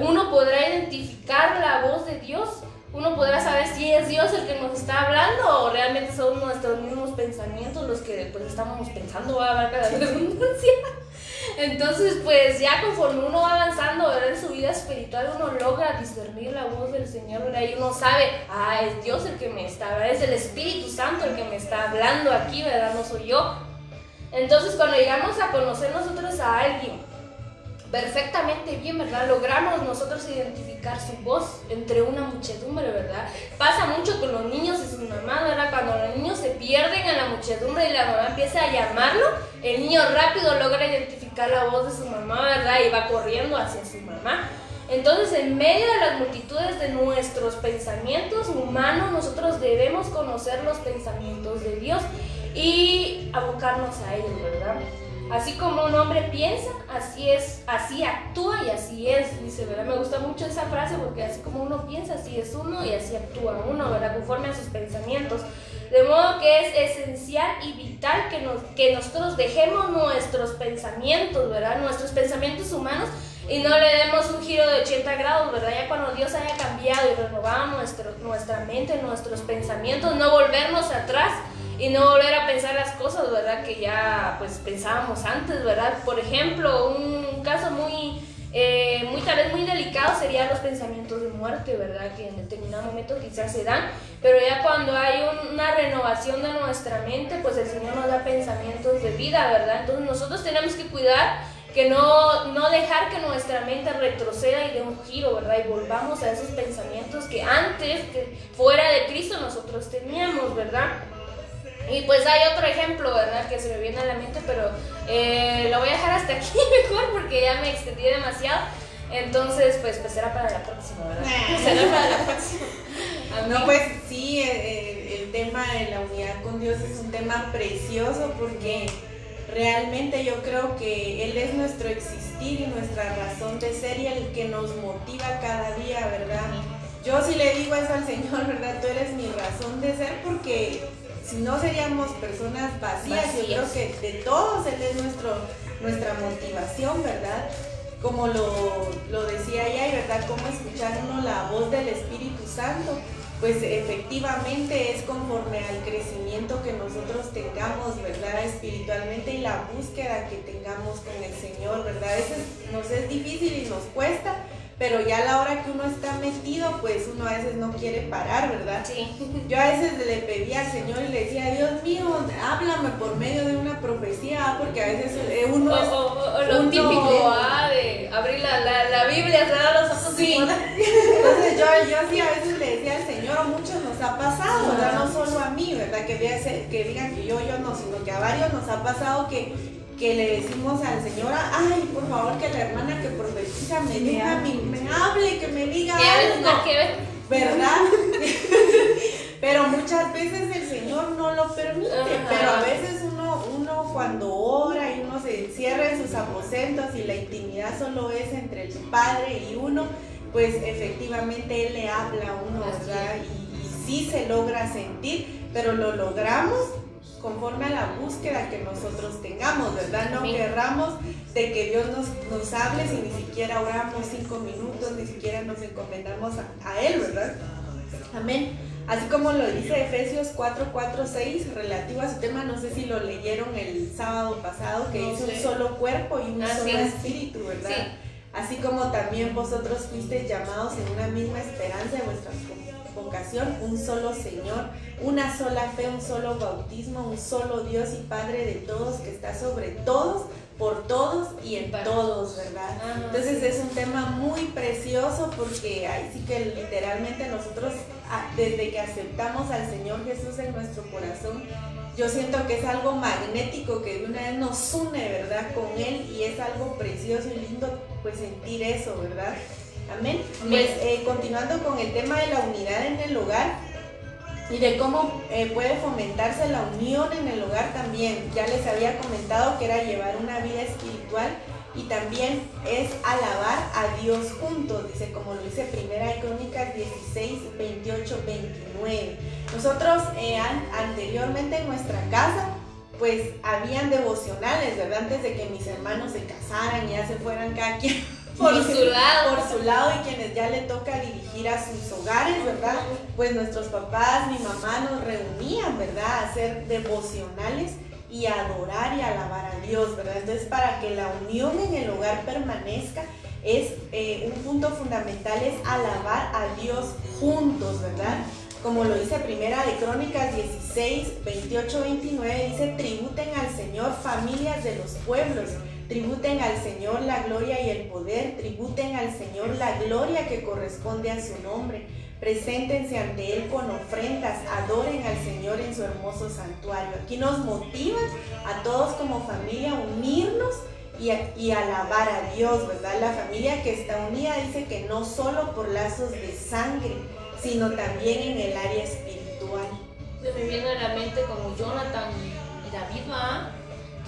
Uno podrá identificar la voz de Dios uno podrá saber si es Dios el que nos está hablando o realmente son nuestros mismos pensamientos los que pues estamos pensando, va a haber redundancia. Entonces, pues ya conforme uno va avanzando ¿verdad? en su vida espiritual, uno logra discernir la voz del Señor, ¿verdad? Y uno sabe, ah, es Dios el que me está, ¿verdad? es el Espíritu Santo el que me está hablando aquí, ¿verdad? No soy yo. Entonces, cuando llegamos a conocer nosotros a alguien, perfectamente bien, ¿verdad? Logramos nosotros identificar su voz entre una muchedumbre, ¿verdad? Pasa mucho con los niños y su mamá, ¿verdad? Cuando los niños se pierden en la muchedumbre y la mamá empieza a llamarlo, el niño rápido logra identificar la voz de su mamá, ¿verdad? Y va corriendo hacia su mamá. Entonces, en medio de las multitudes de nuestros pensamientos humanos, nosotros debemos conocer los pensamientos de Dios y abocarnos a ellos, ¿verdad? Así como un hombre piensa, así es, así actúa y así es, dice, ¿verdad? Me gusta mucho esa frase porque así como uno piensa, así es uno y así actúa uno, ¿verdad? Conforme a sus pensamientos. De modo que es esencial y vital que, nos, que nosotros dejemos nuestros pensamientos, ¿verdad? Nuestros pensamientos humanos y no le demos un giro de 80 grados, ¿verdad? Ya cuando Dios haya cambiado y renovado nuestra mente, nuestros pensamientos, no volvernos atrás y no volver a pensar las cosas, ¿verdad? Que ya pues pensábamos antes, ¿verdad? Por ejemplo, un caso muy, eh, muy tal vez muy delicado sería los pensamientos de muerte, ¿verdad? Que en determinado momento quizás se dan, pero ya cuando hay una renovación de nuestra mente, pues el Señor nos da pensamientos de vida, ¿verdad? Entonces nosotros tenemos que cuidar que no, no dejar que nuestra mente retroceda y dé un giro, ¿verdad? Y volvamos a esos pensamientos que antes, que fuera de Cristo, nosotros teníamos, ¿verdad? Y pues hay otro ejemplo, ¿verdad? Que se me viene a la mente, pero eh, lo voy a dejar hasta aquí mejor porque ya me extendí demasiado. Entonces, pues, pues será para la próxima, ¿verdad? será para la próxima. No, pues sí, el, el, tema de la unidad con Dios es un tema precioso porque realmente yo creo que Él es nuestro existir y nuestra razón de ser y el que nos motiva cada día, ¿verdad? Yo sí le digo eso al Señor, ¿verdad? Tú eres mi razón de ser porque si no seríamos personas vacías. Yo creo que de todos Él es nuestro, nuestra motivación, ¿verdad? Como lo, lo decía ella, ¿verdad? Cómo escuchar uno la voz del Espíritu Santo. Pues efectivamente es conforme al crecimiento que nosotros tengamos, ¿verdad? Espiritualmente y la búsqueda que tengamos con el Señor, ¿verdad? A veces nos es difícil y nos cuesta, pero ya a la hora que uno está metido, pues uno a veces no quiere parar, ¿verdad? Sí. Yo a veces le pedía al Señor y le decía, Dios mío, háblame por medio de una profecía, porque a veces eh, uno. O, lo típico, ah, de abrir la, la, la Biblia, cerrar los ojos. Sí. Entonces yo, yo sí a veces le decía al Señor, a muchos nos ha pasado, ¿verdad? No solo a mí, ¿verdad? Que, que digan que yo, yo no, sino que a varios nos ha pasado que que le decimos a la señora, ay, por favor, que la hermana que profetiza me diga, me, hable, que me diga algo. ¿Verdad? pero muchas veces el Señor no lo permite, pero a veces uno, uno cuando ora y uno se encierra en sus aposentos y la intimidad solo es entre el Padre y uno, pues efectivamente Él le habla a uno, ¿verdad? Y, y sí se logra sentir, pero lo logramos conforme a la búsqueda que nosotros tengamos, ¿verdad? No querramos de que Dios nos, nos hable si ni siquiera oramos cinco minutos, ni siquiera nos encomendamos a, Él, ¿verdad? Amén. Así como lo dice Efesios 4, 4, 6, relativo a su tema, no sé si lo leyeron el sábado pasado, que es un solo cuerpo y un solo espíritu, ¿verdad? Así como también vosotros fuisteis llamados en una misma esperanza de vuestras vocación, un solo Señor, una sola fe, un solo bautismo, un solo Dios y Padre de todos que está sobre todos, por todos y en todos, ¿verdad? Entonces es un tema muy precioso porque ahí sí que literalmente nosotros ah, desde que aceptamos al Señor Jesús en nuestro corazón, yo siento que es algo magnético que de una vez nos une, ¿verdad? Con Él y es algo precioso y lindo pues sentir eso, ¿verdad? Amén. Pues eh, continuando con el tema de la unidad en el hogar y de cómo eh, puede fomentarse la unión en el hogar también. Ya les había comentado que era llevar una vida espiritual y también es alabar a Dios juntos, dice como lo dice Primera de Crónicas 16, 28, 29. Nosotros eh, anteriormente en nuestra casa pues habían devocionales, ¿verdad? Antes de que mis hermanos se casaran y ya se fueran cada quien por su lado. Por su lado y quienes ya le toca dirigir a sus hogares, ¿verdad? Pues nuestros papás, mi mamá nos reunían, ¿verdad? A hacer devocionales y adorar y alabar a Dios, ¿verdad? Entonces, para que la unión en el hogar permanezca, es eh, un punto fundamental es alabar a Dios juntos, ¿verdad? Como lo dice Primera de Crónicas 16, 28, 29, dice, tributen al Señor familias de los pueblos, tributen al Señor la gloria y el poder, tributen al Señor la gloria que corresponde a su nombre Preséntense ante Él con ofrendas, adoren al Señor en su hermoso santuario. Aquí nos motiva a todos como familia a unirnos y, y alabar a Dios, ¿verdad? La familia que está unida dice que no solo por lazos de sangre, sino también en el área espiritual. Se me viene la mente como Jonathan y David, ¿ah?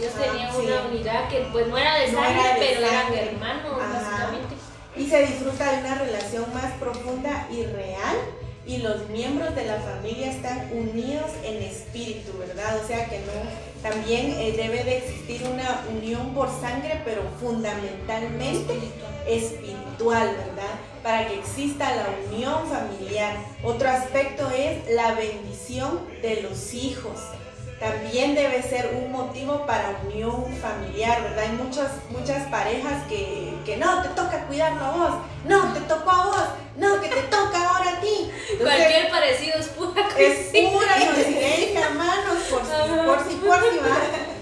Ellos tenían una unidad que pues no era de sangre, pero eran hermanos, básicamente y se disfruta de una relación más profunda y real y los miembros de la familia están unidos en espíritu, ¿verdad? O sea que no, también eh, debe de existir una unión por sangre, pero fundamentalmente espiritual, ¿verdad? Para que exista la unión familiar. Otro aspecto es la bendición de los hijos también debe ser un motivo para unión familiar, ¿verdad? Hay muchas, muchas parejas que, que no, te toca cuidarlo a vos, no, te tocó a vos, no, que te toca ahora a ti. Cualquier parecido es pura coincidencia. Es pura coincidencia, hermanos, por si, por si, por si,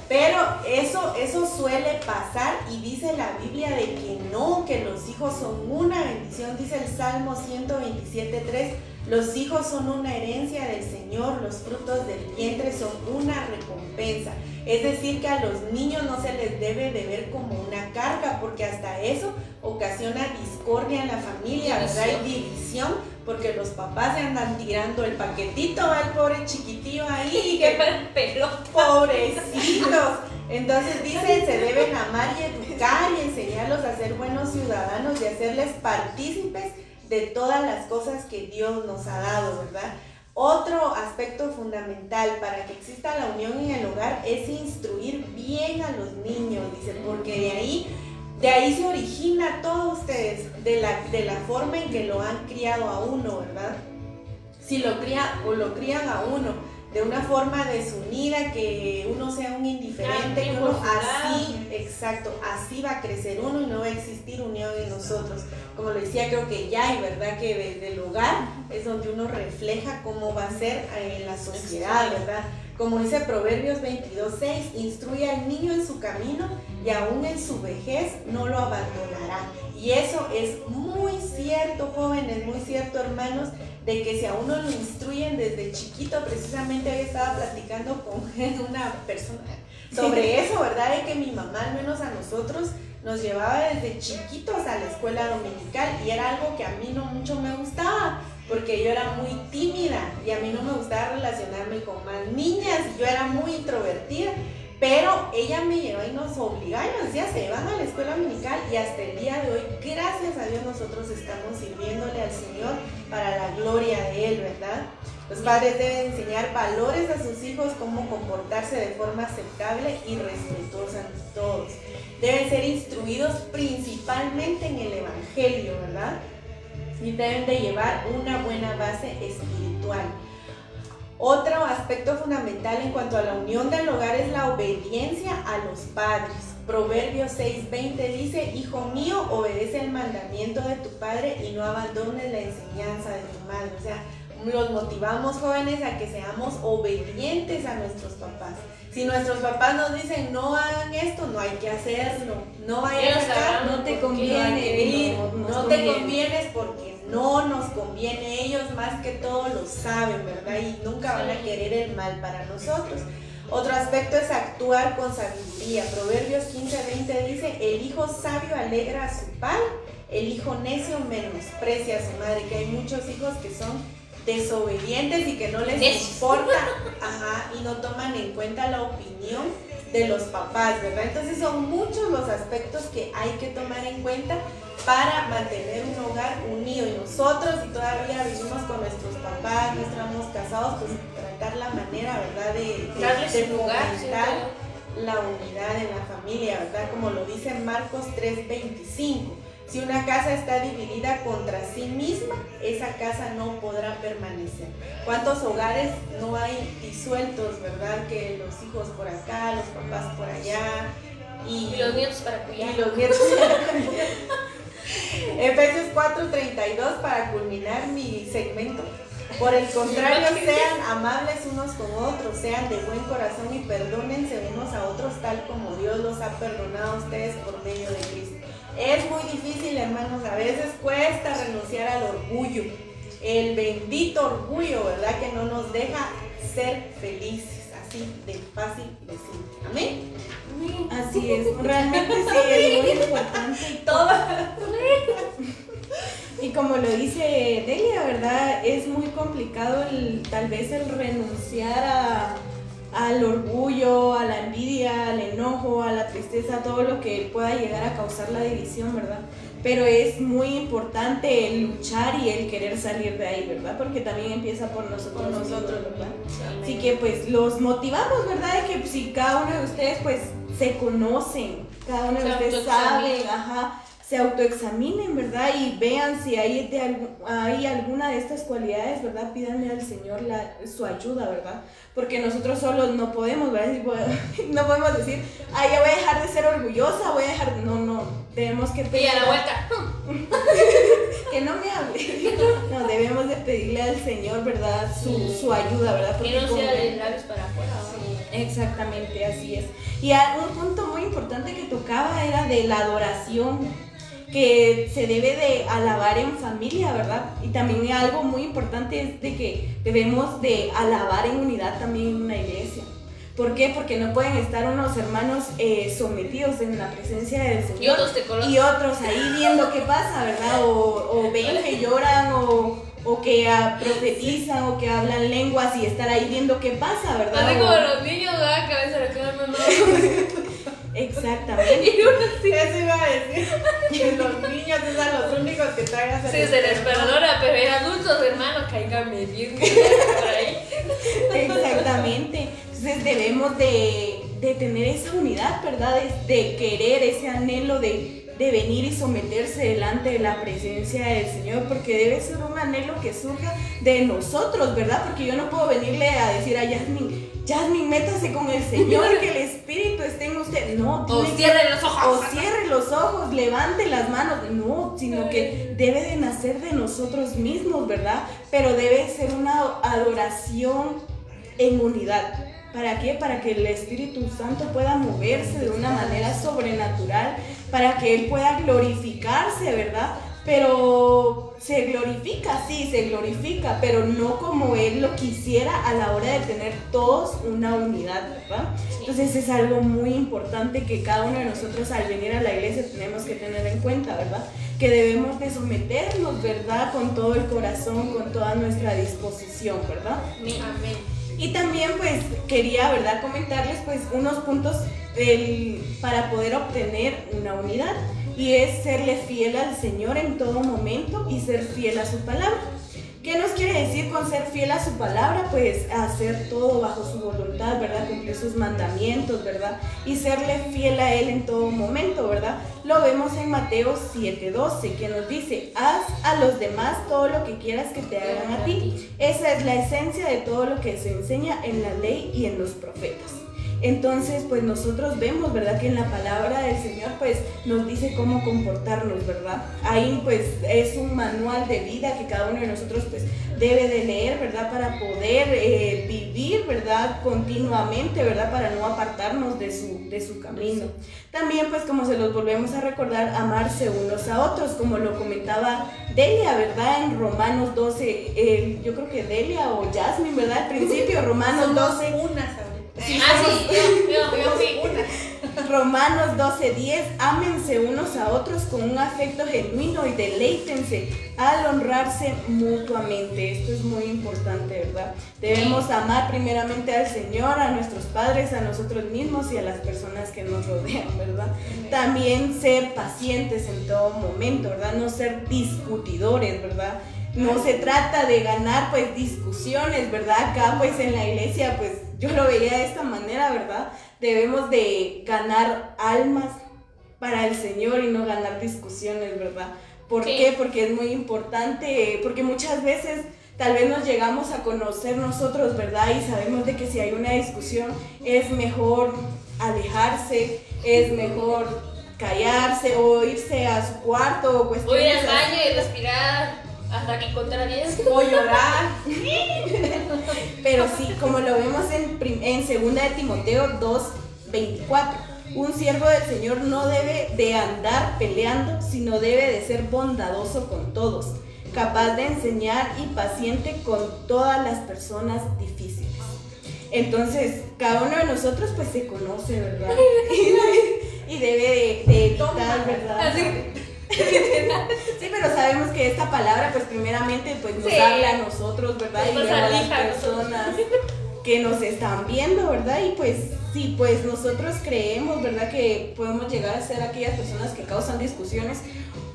Pero eso, eso suele pasar y dice la Biblia de que no, que los hijos son una bendición, dice el Salmo 127.3 los hijos son una herencia del Señor, los frutos del vientre son una recompensa. Es decir, que a los niños no se les debe de ver como una carga, porque hasta eso ocasiona discordia en la familia, ¿verdad? Hay división, porque los papás se andan tirando el paquetito al pobre chiquitillo ahí. ¡Qué pelo! Pobrecitos. Entonces dice, se deben amar y educar y enseñarlos a ser buenos ciudadanos y hacerles partícipes de todas las cosas que Dios nos ha dado, ¿verdad? Otro aspecto fundamental para que exista la unión en el hogar es instruir bien a los niños, dice, porque de ahí, de ahí se origina todo ustedes, de la, de la forma en que lo han criado a uno, ¿verdad? Si lo cría o lo crían a uno de una forma desunida, que uno sea un indiferente, que uno así, exacto, así va a crecer uno y no va a existir unión en nosotros. Como lo decía, creo que ya hay, ¿verdad? Que desde el hogar es donde uno refleja cómo va a ser en la sociedad, ¿verdad? Como dice Proverbios 22.6, instruye al niño en su camino y aún en su vejez no lo abandonará. Y eso es muy cierto, jóvenes, muy cierto, hermanos, de que si a uno lo instruyen desde chiquito, precisamente hoy estaba platicando con una persona sobre eso, ¿verdad? De que mi mamá, al menos a nosotros, nos llevaba desde chiquitos a la escuela dominical y era algo que a mí no mucho me gustaba porque yo era muy tímida y a mí no me gustaba relacionarme con más niñas y yo era muy introvertida. Pero ella me llevó y nos obligaba y nos decía, se van a la escuela dominical y hasta el día de hoy, gracias a Dios, nosotros estamos sirviéndole al Señor para la gloria de Él, ¿verdad? Los padres deben enseñar valores a sus hijos, cómo comportarse de forma aceptable y respetuosa ante todos. Deben ser instruidos principalmente en el Evangelio, ¿verdad? Y deben de llevar una buena base espiritual. Otro aspecto fundamental en cuanto a la unión del hogar es la obediencia a los padres. Proverbios 6:20 dice, Hijo mío, obedece el mandamiento de tu padre y no abandones la enseñanza de tu madre. O sea, los motivamos jóvenes a que seamos obedientes a nuestros papás. Si nuestros papás nos dicen no hagan esto, no hay que hacerlo. No vayas acá, no te conviene ir, no, te conviene porque no nos conviene. Ellos más que todo lo saben, ¿verdad? Y nunca van a querer el mal para nosotros. Otro aspecto es actuar con sabiduría. Proverbios 15:20 dice, el hijo sabio alegra a su padre, el hijo necio menosprecia a su madre, que hay muchos hijos que son desobedientes y que no les importa, ajá, y no toman en cuenta la opinión de los papás, ¿verdad? Entonces son muchos los aspectos que hay que tomar en cuenta para mantener un hogar unido. Y nosotros, si todavía vivimos con nuestros papás, no estamos casados, pues tratar la manera, ¿verdad? De, de, la unidad en la familia, ¿verdad? Como lo dice Marcos 3:25 Si una casa está dividida contra sí misma, esa casa no podrá permanecer. ¿Cuántos hogares no hay disueltos, verdad? Que los hijos por acá, los papás por allá. Y, los nietos para cuidar. Y los nietos Efesios 4:32 para culminar mi segmento. Por el contrario, sean amables unos con otros, sean de buen corazón y perdónense unos a otros tal como Dios los ha perdonado a ustedes por medio de Cristo. Es muy difícil, hermanos, a veces cuesta renunciar al orgullo, el bendito orgullo, ¿verdad? Que no nos deja ser felices, así de fácil decir. Amén. Así es, realmente sí es muy importante. Todo. Y como lo dice Delia, ¿verdad? Es muy complicado el, tal vez el renunciar a al orgullo, a la envidia, al enojo, a la tristeza, todo lo que pueda llegar a causar la división, ¿verdad? Pero es muy importante el luchar y el querer salir de ahí, ¿verdad? Porque también empieza por nosotros, nosotros, ¿verdad? Así que pues los motivamos, ¿verdad? De que si cada uno de ustedes pues se conocen, cada uno de ustedes sabe, ajá, se autoexaminen, ¿verdad? Y vean si hay, hay alguna de estas cualidades, ¿verdad? Pídanle al Señor la, su ayuda, ¿verdad? Porque nosotros solos no podemos, ¿verdad? No podemos decir, ay, ya voy a dejar de ser orgullosa, voy a dejar, no, no, tenemos que pedir. Y a la vuelta. que no me hable. No, debemos de pedirle al Señor, ¿verdad? Su, su ayuda, ¿verdad? Porque que no sea de labios para afuera. Exactamente, así es. Y un punto muy importante que tocaba era de la adoración que se debe de alabar en familia, ¿verdad? Y también algo muy importante es de que debemos de alabar en unidad también en una iglesia. ¿Por qué? Porque no pueden estar unos hermanos eh, sometidos en la presencia del Señor. Y otros, te y otros ahí viendo qué pasa, ¿verdad? O, o ven que lloran o, o que uh, profetizan o que hablan lenguas y estar ahí viendo qué pasa, ¿verdad? Así como los niños, ¿verdad? Que a veces quedan Exactamente. Eso iba a decir. Que los niños son los únicos que traen a Sí, se les perdona, pero en adultos, hermanos, cáiganme bien por ahí. Exactamente. Entonces debemos de, de tener esa unidad, ¿verdad? De, querer ese anhelo de de venir y someterse delante de la presencia del Señor, porque debe ser un anhelo que surja de nosotros, ¿verdad? Porque yo no puedo venirle a decir a Yasmin, Jasmine, métase con el Señor, que el Espíritu esté en usted. No, o cierre los ojos. O cierre los ojos, levante las manos. No, sino que debe de nacer de nosotros mismos, ¿verdad? Pero debe ser una adoración en unidad. ¿Para qué? Para que el Espíritu Santo pueda moverse de una manera sobrenatural, para que Él pueda glorificarse, ¿verdad? pero se glorifica, sí, se glorifica, pero no como Él lo quisiera a la hora de tener todos una unidad, ¿verdad? Entonces es algo muy importante que cada uno de nosotros al venir a la iglesia tenemos que tener en cuenta, ¿verdad? Que debemos de someternos, ¿verdad? Con todo el corazón, con toda nuestra disposición, ¿verdad? Amén. Y también pues quería, ¿verdad? Comentarles pues unos puntos para poder obtener una unidad y es serle fiel al Señor en todo momento y ser fiel a su palabra. ¿Qué nos quiere decir con ser fiel a su palabra? Pues hacer todo bajo su voluntad, ¿verdad? Cumplir sus mandamientos, ¿verdad? Y serle fiel a Él en todo momento, ¿verdad? Lo vemos en Mateo 7:12, que nos dice, haz a los demás todo lo que quieras que te hagan a ti. Esa es la esencia de todo lo que se enseña en la ley y en los profetas. Entonces, pues nosotros vemos, ¿verdad? Que en la palabra del Señor, pues nos dice cómo comportarnos, ¿verdad? Ahí, pues es un manual de vida que cada uno de nosotros, pues debe de leer, ¿verdad? Para poder eh, vivir, ¿verdad? Continuamente, ¿verdad? Para no apartarnos de su, de su camino. También, pues como se los volvemos a recordar, amarse unos a otros, como lo comentaba Delia, ¿verdad? En Romanos 12, yo creo que Delia o Jasmine, ¿verdad? Al principio, Romanos 12. Ah, sí, yo, yo, fui Romanos 12:10, ámense unos a otros con un afecto genuino y deleítense al honrarse mutuamente. Esto es muy importante, ¿verdad? Debemos amar primeramente al Señor, a nuestros padres, a nosotros mismos y a las personas que nos rodean, ¿verdad? También ser pacientes en todo momento, ¿verdad? No ser discutidores, ¿verdad? No se trata de ganar pues discusiones, ¿verdad? Acá pues en la iglesia pues yo lo veía de esta manera, ¿verdad? Debemos de ganar almas para el Señor y no ganar discusiones, ¿verdad? ¿Por Sí. qué? Porque es muy importante, porque muchas veces tal vez nos llegamos a conocer nosotros, ¿verdad? Y sabemos de que si hay una discusión es mejor alejarse, es mejor callarse o irse a su cuarto o cuestiones al así. baño y respirar hasta que contra 10. o llorar. Pero sí, como lo vemos en, en 2 de Timoteo 2, 24. Un siervo del Señor no debe de andar peleando, sino debe de ser bondadoso con todos, capaz de enseñar y paciente con todas las personas difíciles. Entonces, cada uno de nosotros pues se conoce, ¿verdad? y debe de, de evitar, ¿verdad? Sí, pero sabemos que esta palabra, pues primeramente, pues nos Sí. habla a nosotros, ¿verdad? Y Nos luego a las personas que nos están viendo, ¿verdad? Y pues sí, pues nosotros creemos, ¿verdad? Que podemos llegar a ser aquellas personas que causan discusiones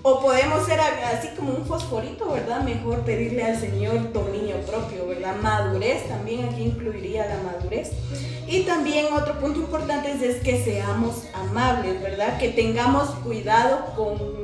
o podemos ser así como un fosforito, ¿verdad? Mejor pedirle al Señor dominio propio, ¿verdad? Madurez, también aquí incluiría la madurez. Y también otro punto importante es, es que seamos amables, ¿verdad? Que tengamos cuidado con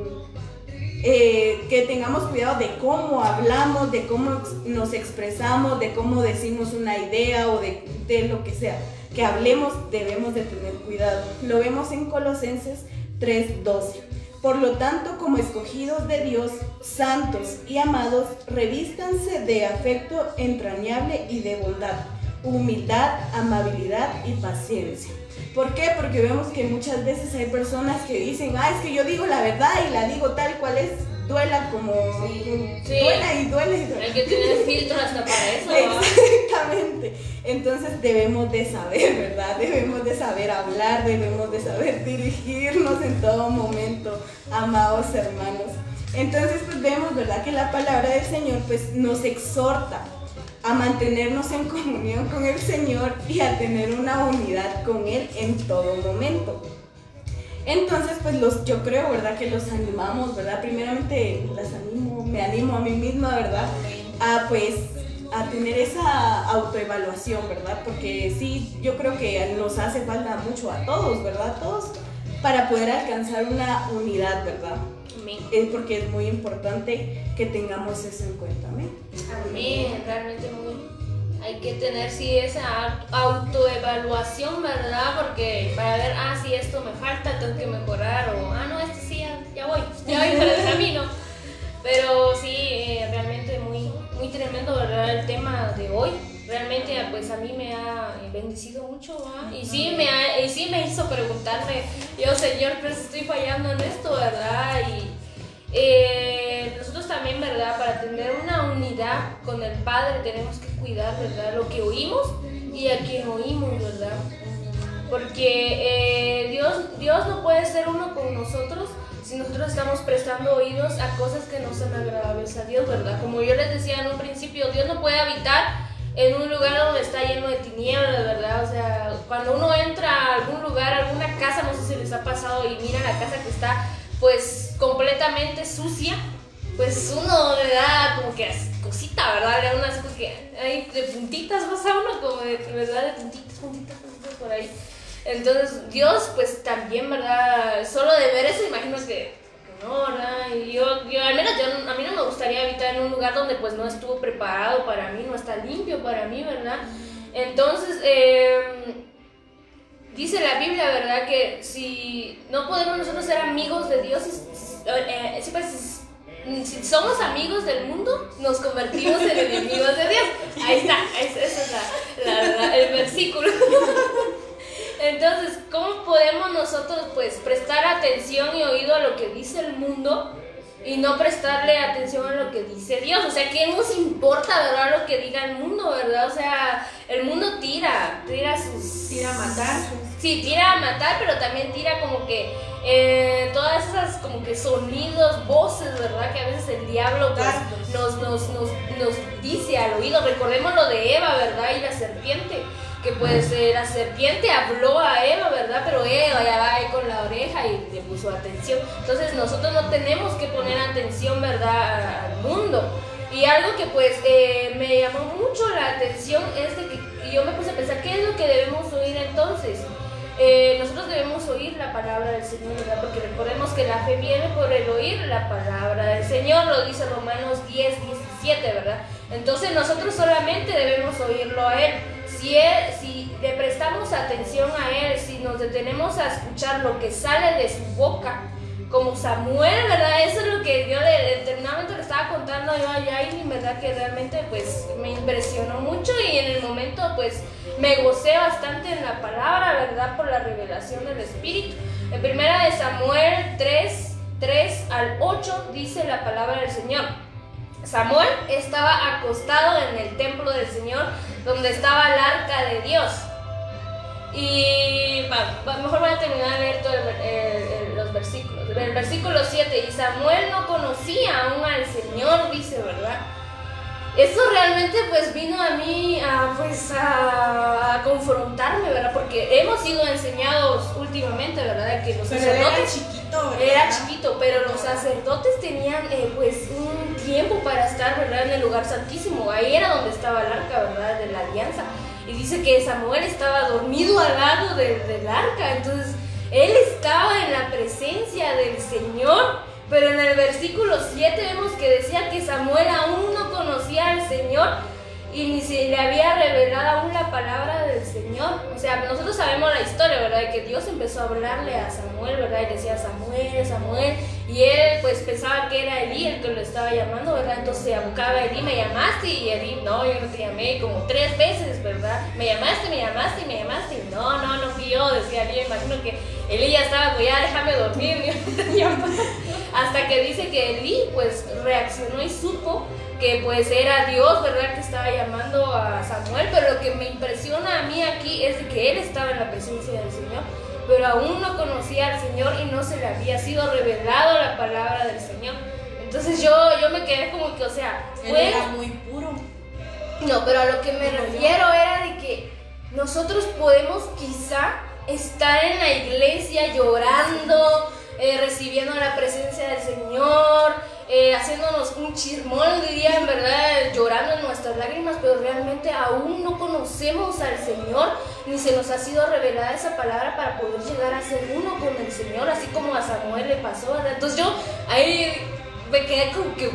eh, que tengamos cuidado de cómo hablamos, de cómo nos expresamos, de cómo decimos una idea o de, de lo que sea. Que hablemos debemos de tener cuidado. Lo vemos en Colosenses 3:12. Por lo tanto, como escogidos de Dios, santos y amados, revístanse de afecto entrañable y de bondad, humildad, amabilidad y paciencia. ¿Por qué? Porque vemos que muchas veces hay personas que dicen, ah, es que yo digo la verdad y la digo tal cual es, duela como... Sí. Duela y duela y duela. Hay que tener filtros hasta para eso. ¿no? Exactamente. Entonces debemos de saber, ¿verdad? Debemos de saber hablar, debemos de saber dirigirnos en todo momento, amados hermanos. Entonces pues vemos, ¿verdad? Que la palabra del Señor pues nos exhorta a mantenernos en comunión con el Señor y a tener una unidad con Él en todo momento. Entonces, pues los, yo creo, ¿verdad? Que los animamos, ¿verdad? Primeramente las animo, me animo a mí misma, ¿verdad? A pues a tener esa autoevaluación, ¿verdad? Porque sí, yo creo que nos hace falta mucho a todos, ¿verdad? A todos para poder alcanzar una unidad, ¿verdad? Es porque es muy importante que tengamos eso en cuenta, ¿amén? Amén, realmente muy. Hay que tener sí esa autoevaluación, ¿verdad? Porque para ver, ah, si esto me falta, tengo que mejorar, o ah, no, este sí, ya, ya voy, ya voy por el camino. Pero sí, pues a mí me ha bendecido mucho, ¿va? Y sí, me ha- y sí me hizo preguntarme, yo, Señor, pues estoy fallando en esto, ¿verdad? Y eh, nosotros también, ¿verdad? Para tener una unidad con el Padre tenemos que cuidar, ¿verdad? Lo que oímos y a quien oímos, ¿verdad? Porque eh, Dios, Dios no puede ser uno con nosotros si nosotros estamos prestando oídos a cosas que no son agradables a Dios, ¿verdad? Como yo les decía en un principio, Dios no puede habitar en un lugar donde está lleno de tinieblas, ¿verdad? O sea, cuando uno entra a algún lugar, a alguna casa, no sé si les ha pasado y mira la casa que está pues completamente sucia, pues uno le da como que cosita, ¿verdad? Le da que hay de puntitas, más a uno como de, ¿verdad? De puntitas, puntitas, puntitas por ahí. Entonces, Dios, pues también, ¿verdad? Solo de ver eso, imagino que, ¿verdad? Y yo, yo, al menos yo, a mí no me gustaría habitar en un lugar donde pues no estuvo preparado para mí, no está limpio para mí, ¿verdad? Entonces, eh, dice la Biblia, ¿verdad? Que si no podemos nosotros ser amigos de Dios, eh, pues, es- si somos amigos del mundo, nos convertimos en enemigos de Dios. Ahí está, es- ese es la- la- la- el versículo. Entonces, ¿cómo podemos nosotros pues prestar atención y oído a lo que dice el mundo y no prestarle atención a lo que dice Dios? O sea, ¿qué nos importa, verdad, lo que diga el mundo, verdad? O sea, el mundo tira, tira sus... Tira a matar. Sí, tira a matar, pero también tira como que eh, todas esas como que sonidos, voces, ¿verdad? Que a veces el diablo pues, nos, nos, nos, nos dice al oído. Recordemos lo de Eva, ¿verdad? Y la serpiente. Que pues eh, la serpiente habló a Eva, ¿verdad? Pero Eva ya va ahí con la oreja y le puso atención. Entonces nosotros no tenemos que poner atención, ¿verdad? Al mundo. Y algo que pues eh, me llamó mucho la atención es de que yo me puse a pensar, ¿qué es lo que debemos oír entonces? eh, nosotros debemos oír la palabra del Señor, ¿verdad? Porque recordemos que la fe viene por el oír la palabra del Señor, lo dice Romanos 10, 17, ¿verdad? Entonces nosotros solamente debemos oírlo a Él. Si, le prestamos atención a Él, si nos detenemos a escuchar lo que sale de su boca, como Samuel, ¿verdad? Eso es lo que yo le, eternamente le estaba contando yo a Yain, ¿verdad? Que realmente pues me impresionó mucho y en el momento pues me gocé bastante en la palabra, ¿verdad? Por la revelación del Espíritu. En primera de Samuel 3, 3 al 8 dice la palabra del Señor. Samuel estaba acostado en el templo del Señor donde estaba el arca de Dios. Y mejor voy a terminar de leer todos los versículos. El versículo 7, y Samuel no conocía aún al Señor, dice, ¿verdad? Eso realmente pues vino a mí a, pues, a, confrontarme, ¿verdad? Porque hemos sido enseñados últimamente, ¿verdad? Que los sacerdotes... Era chiquito, ¿verdad? Era chiquito, pero los sacerdotes tenían eh, pues un tiempo para estar, ¿verdad? En el lugar santísimo. Ahí era donde estaba el arca, ¿verdad? De la alianza. Y dice que Samuel estaba dormido al lado del arca. Entonces, él estaba en la presencia del Señor. Pero en el versículo 7 vemos que decía que Samuel aún no conocía al Señor y ni se le había revelado aún la palabra del Señor. O sea, nosotros sabemos la historia, ¿verdad? De que Dios empezó a hablarle a Samuel, ¿verdad? Y decía Samuel, Samuel. Y él pues pensaba que era Elí el que lo estaba llamando, ¿verdad? Entonces se abocaba Elí, me llamaste y Elí, no, yo no te llamé como tres veces, ¿verdad? Me llamaste, me llamaste, me llamaste. No, no, no fui yo, decía Elí, imagino que Elí ya estaba, pues ya déjame dormir, Hasta que dice que Elí pues reaccionó y supo que pues era Dios, ¿verdad? Que estaba llamando a Samuel, pero lo que me impresiona a mí aquí es de que él estaba en la presencia del Señor, pero aún no conocía al Señor y no se le había sido revelado la palabra del Señor. Entonces yo, yo me quedé como que, o sea, fue... era muy puro. No, pero a lo que me refiero era de que nosotros podemos quizá estar en la iglesia llorando, eh, recibiendo la presencia del Señor, eh, haciéndonos un chismón, diría en verdad, llorando en nuestras lágrimas, pero realmente aún no conocemos al Señor, ni se nos ha sido revelada esa palabra para poder llegar a ser uno con el Señor, así como a Samuel le pasó. Entonces yo ahí me quedé como que,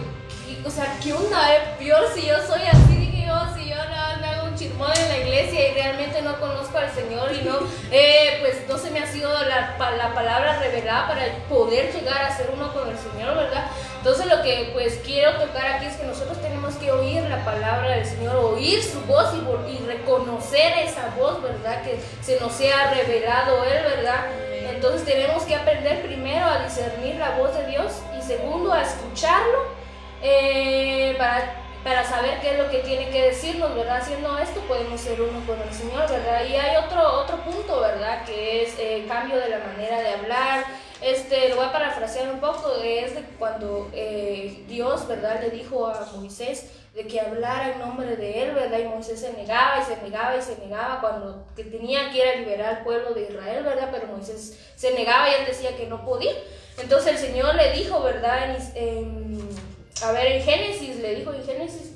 o sea, ¿qué onda? Eh? Peor si yo soy así, chismón en la iglesia y realmente no conozco al Señor y no, eh, pues no se me ha sido la, la palabra revelada para poder llegar a ser uno con el Señor, ¿verdad? Entonces lo que pues quiero tocar aquí es que nosotros tenemos que oír la palabra del Señor, oír su voz y, reconocer esa voz, ¿verdad? Que se nos sea revelado Él, ¿verdad? Entonces tenemos que aprender primero a discernir la voz de Dios y segundo a escucharlo eh, para, para saber qué es lo que tiene que decirnos, ¿verdad? Haciendo esto podemos ser uno con el Señor, ¿verdad? Y hay otro, otro punto, ¿verdad? Que es eh, cambio de la manera de hablar este, lo voy a parafrasear un poco, es de cuando eh, Dios, ¿verdad?, le dijo a Moisés de que hablara en nombre de él, ¿verdad? Y Moisés se negaba y se negaba y se negaba cuando que tenía que ir a liberar al pueblo de Israel, ¿verdad? Pero Moisés se negaba y él decía que no podía. Entonces el Señor le dijo, ¿verdad? A ver, en Génesis, le dijo en Génesis,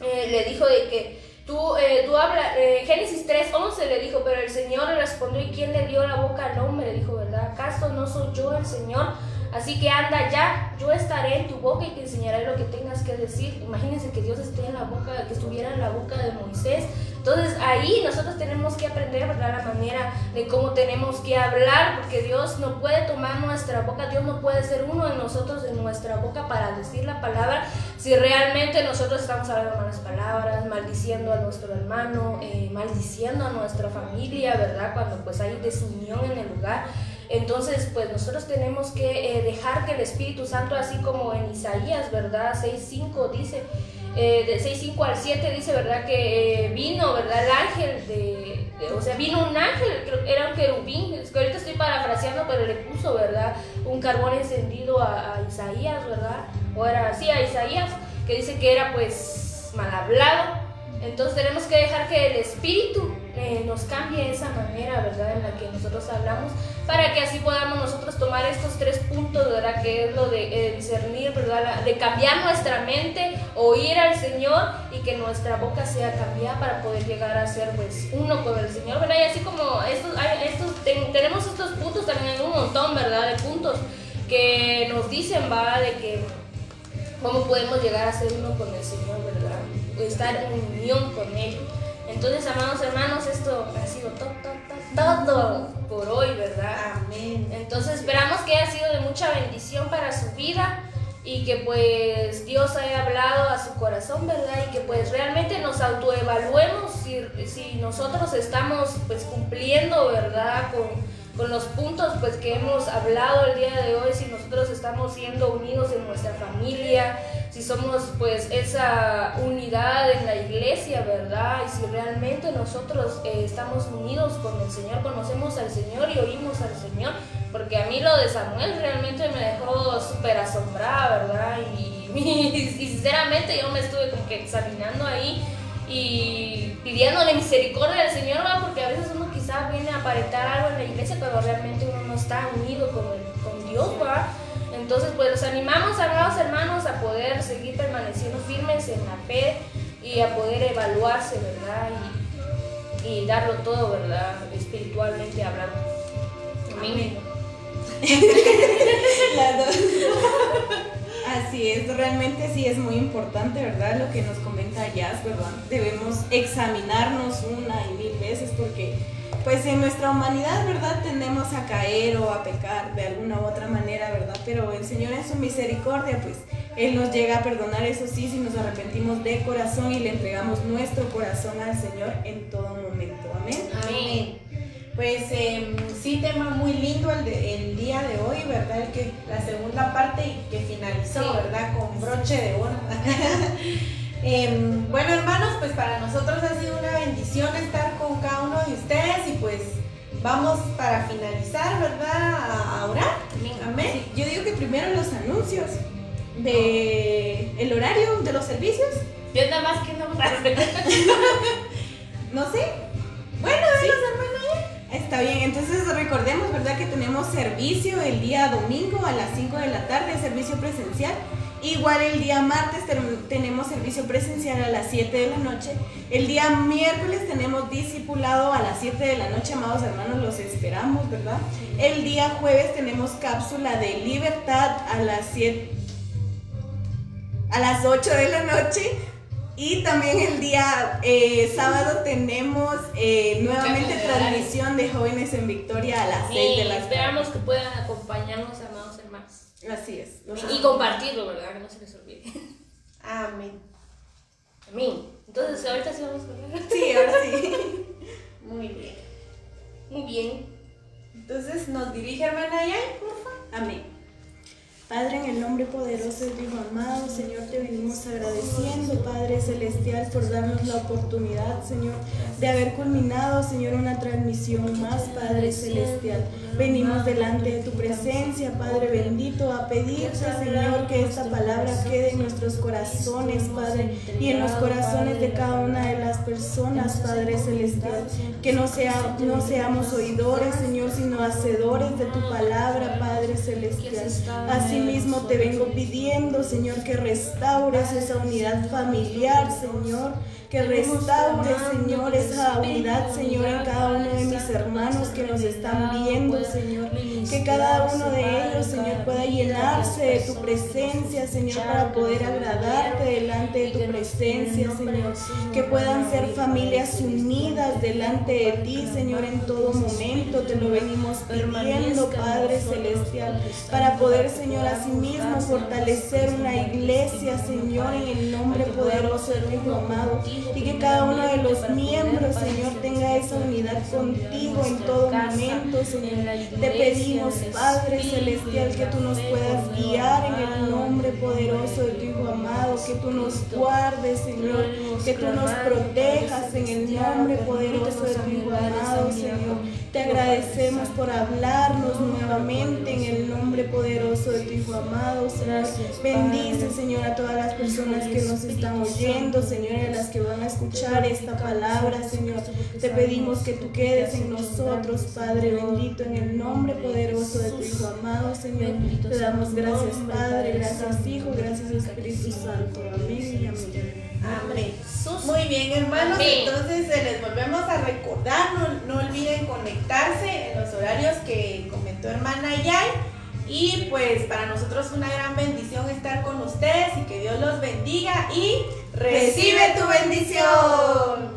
eh, le dijo de que Tú, eh, tú hablas, eh, Génesis 3.11 le dijo, pero el Señor le respondió, ¿y quién le dio la boca al hombre? Le dijo, ¿verdad? ¿Acaso no soy yo el Señor? Así que anda ya, yo estaré en tu boca y te enseñaré lo que tengas que decir. Imagínense que Dios esté en la boca, que estuviera en la boca de Moisés. Entonces ahí nosotros tenemos que aprender, ¿verdad? La manera de cómo tenemos que hablar, porque Dios no puede tomar nuestra boca, Dios no puede ser uno de nosotros en nuestra boca para decir la palabra si realmente nosotros estamos hablando malas palabras, maldiciendo a nuestro hermano, eh, maldiciendo a nuestra familia, ¿verdad? Cuando pues hay desunión en el lugar. Entonces, pues nosotros tenemos que eh, dejar que el Espíritu Santo, así como en Isaías, ¿verdad? 6.5 dice, eh, de 6.5 al 7 dice, ¿verdad? Que eh, vino, ¿verdad? El ángel de, o sea, vino un ángel, era un querubín, es que ahorita estoy parafraseando, pero le puso, ¿verdad? Un carbón encendido a, a Isaías, ¿verdad? O era así, a Isaías, que dice que era pues mal hablado. Entonces tenemos que dejar que el Espíritu eh, nos cambie esa manera, ¿verdad? En la que nosotros hablamos, para que así podamos nosotros tomar estos tres puntos, ¿verdad? Que es lo de eh, discernir, ¿verdad? De cambiar nuestra mente, oír al Señor y que nuestra boca sea cambiada para poder llegar a ser, pues, uno con el Señor, ¿verdad? Y así como estos, hay estos montón, ¿verdad? De puntos que nos dicen, va, de que cómo podemos llegar a ser uno con el Señor, ¿verdad? Estar en unión con Él. Entonces, amados hermanos, esto ha sido todo, todo, todo por hoy, ¿verdad? Amén. Entonces, esperamos que haya sido de mucha bendición para su vida y que pues Dios haya hablado a su corazón, ¿verdad? Y que pues realmente nos autoevaluemos si, si nosotros estamos pues cumpliendo, ¿verdad? Con, con los puntos pues que hemos hablado el día de hoy, si nosotros estamos siendo unidos en nuestra familia, si somos pues esa unidad en la iglesia, ¿verdad? Y si realmente nosotros eh, estamos unidos con el Señor, conocemos al Señor y oímos al Señor, porque a mí lo de Samuel realmente me dejó súper asombrada, ¿verdad? Y, y, sinceramente yo me estuve como que examinando ahí y pidiéndole misericordia al Señor, ¿verdad? Porque a veces uno quizás viene a aparentar algo en la iglesia, pero realmente uno no está unido con, con Dios, ¿verdad? Entonces, pues los animamos, amados hermanos, a poder seguir permaneciendo firmes en la fe y a poder evaluarse, ¿verdad? Y, y darlo todo, ¿verdad? Espiritualmente hablando. Amén. Así es, realmente sí es muy importante, ¿verdad? Lo que nos comenta Jazz, ¿verdad? Debemos examinarnos una y mil veces porque pues en nuestra humanidad, ¿verdad? Tendemos a caer o a pecar de alguna u otra manera, ¿verdad? Pero el Señor en su misericordia, pues Él nos llega a perdonar, eso sí, si nos arrepentimos de corazón y le entregamos nuestro corazón al Señor en todo momento. Amén. Amén. Pues eh, sí, tema muy lindo el, de, el día de hoy, ¿verdad? El que, la segunda parte que finalizó, Sí. ¿verdad? Con broche de oro. Em, bueno, hermanos, pues para nosotros ha sido una bendición estar con cada uno de ustedes y pues vamos para finalizar, ¿verdad? A, orar. Amén. Yo digo que primero los anuncios de el horario de los servicios, Yo nada más que no no sé. Bueno, sí. Está bien, entonces recordemos, ¿verdad? Que tenemos servicio el día domingo a las 5 de la tarde, servicio presencial. Igual el día martes ten- tenemos servicio presencial a las 7 de la noche. El día miércoles tenemos discipulado a las 7 de la noche, amados hermanos, los esperamos, ¿verdad? El día jueves tenemos cápsula de libertad a las 7 a las 8 de la noche. Y también el día eh, sábado tenemos eh, nuevamente transmisión de Jóvenes en Victoria a las 6 Y de la esperamos tarde. que puedan acompañarnos, hermanos. Así es. Y compartirlo, ¿verdad? Que no se les olvide. Amén. Amén. Entonces, ahorita sí vamos con él. Sí, ahora sí. Muy bien. Muy bien. Entonces nos dirige hermana Yan, por favor. Amén. Padre, en el nombre poderoso de tu Hijo amado, Señor, te venimos agradeciendo, Padre Celestial, por darnos la oportunidad, Señor, de haber culminado, Señor, una transmisión más, Padre Celestial. Venimos delante de tu presencia, Padre bendito, a pedirte, Señor, que esta palabra quede en nuestros corazones, Padre, y en los corazones de cada una de las personas, Padre Celestial. Que no, sea, no seamos oidores, Señor, sino hacedores de tu palabra, Padre Celestial. Asimismo te vengo pidiendo, Señor, que restaures esa unidad familiar, Señor. Que restaures, Señor, esa unidad, Señor, en cada uno de mis hermanos que nos están viendo, Señor. Que cada uno de ellos, Señor, pueda llenarse de tu presencia, Señor, para poder agradarte delante de tu presencia, Señor. Que puedan ser familias unidas delante de ti, Señor, en todo momento. Te lo venimos pidiendo, Padre Celestial, para poder, Señor, asimismo fortalecer una iglesia, Señor, en el nombre poderoso de tu amado. Y que cada uno de los miembros, Señor, tenga esa unidad contigo en todo momento, Señor. Te pedimos, Padre Celestial, que tú nos puedas guiar en el nombre poderoso de tu Hijo amado, que tú nos guardes, Señor, que tú nos protejas en el nombre poderoso de tu Hijo amado, Señor. Te agradecemos por hablarnos nuevamente en el nombre poderoso de tu Hijo amado, Señor. Bendice, Señor, a todas las personas que nos están oyendo, Señor, y a las que van a escuchar esta palabra, Señor. Te pedimos que tú quedes en nosotros, Padre bendito, en el nombre poderoso de tu Hijo amado, Señor. Te damos gracias, Padre, gracias, Hijo, gracias, Espíritu Santo. Amén y amén. Amén. Muy bien, hermanos. Amén. Entonces eh, les volvemos a recordar, no, no olviden conectarse en los horarios que comentó hermana Yay. Y pues para nosotros una gran bendición estar con ustedes y que Dios los bendiga y recibe tu bendición.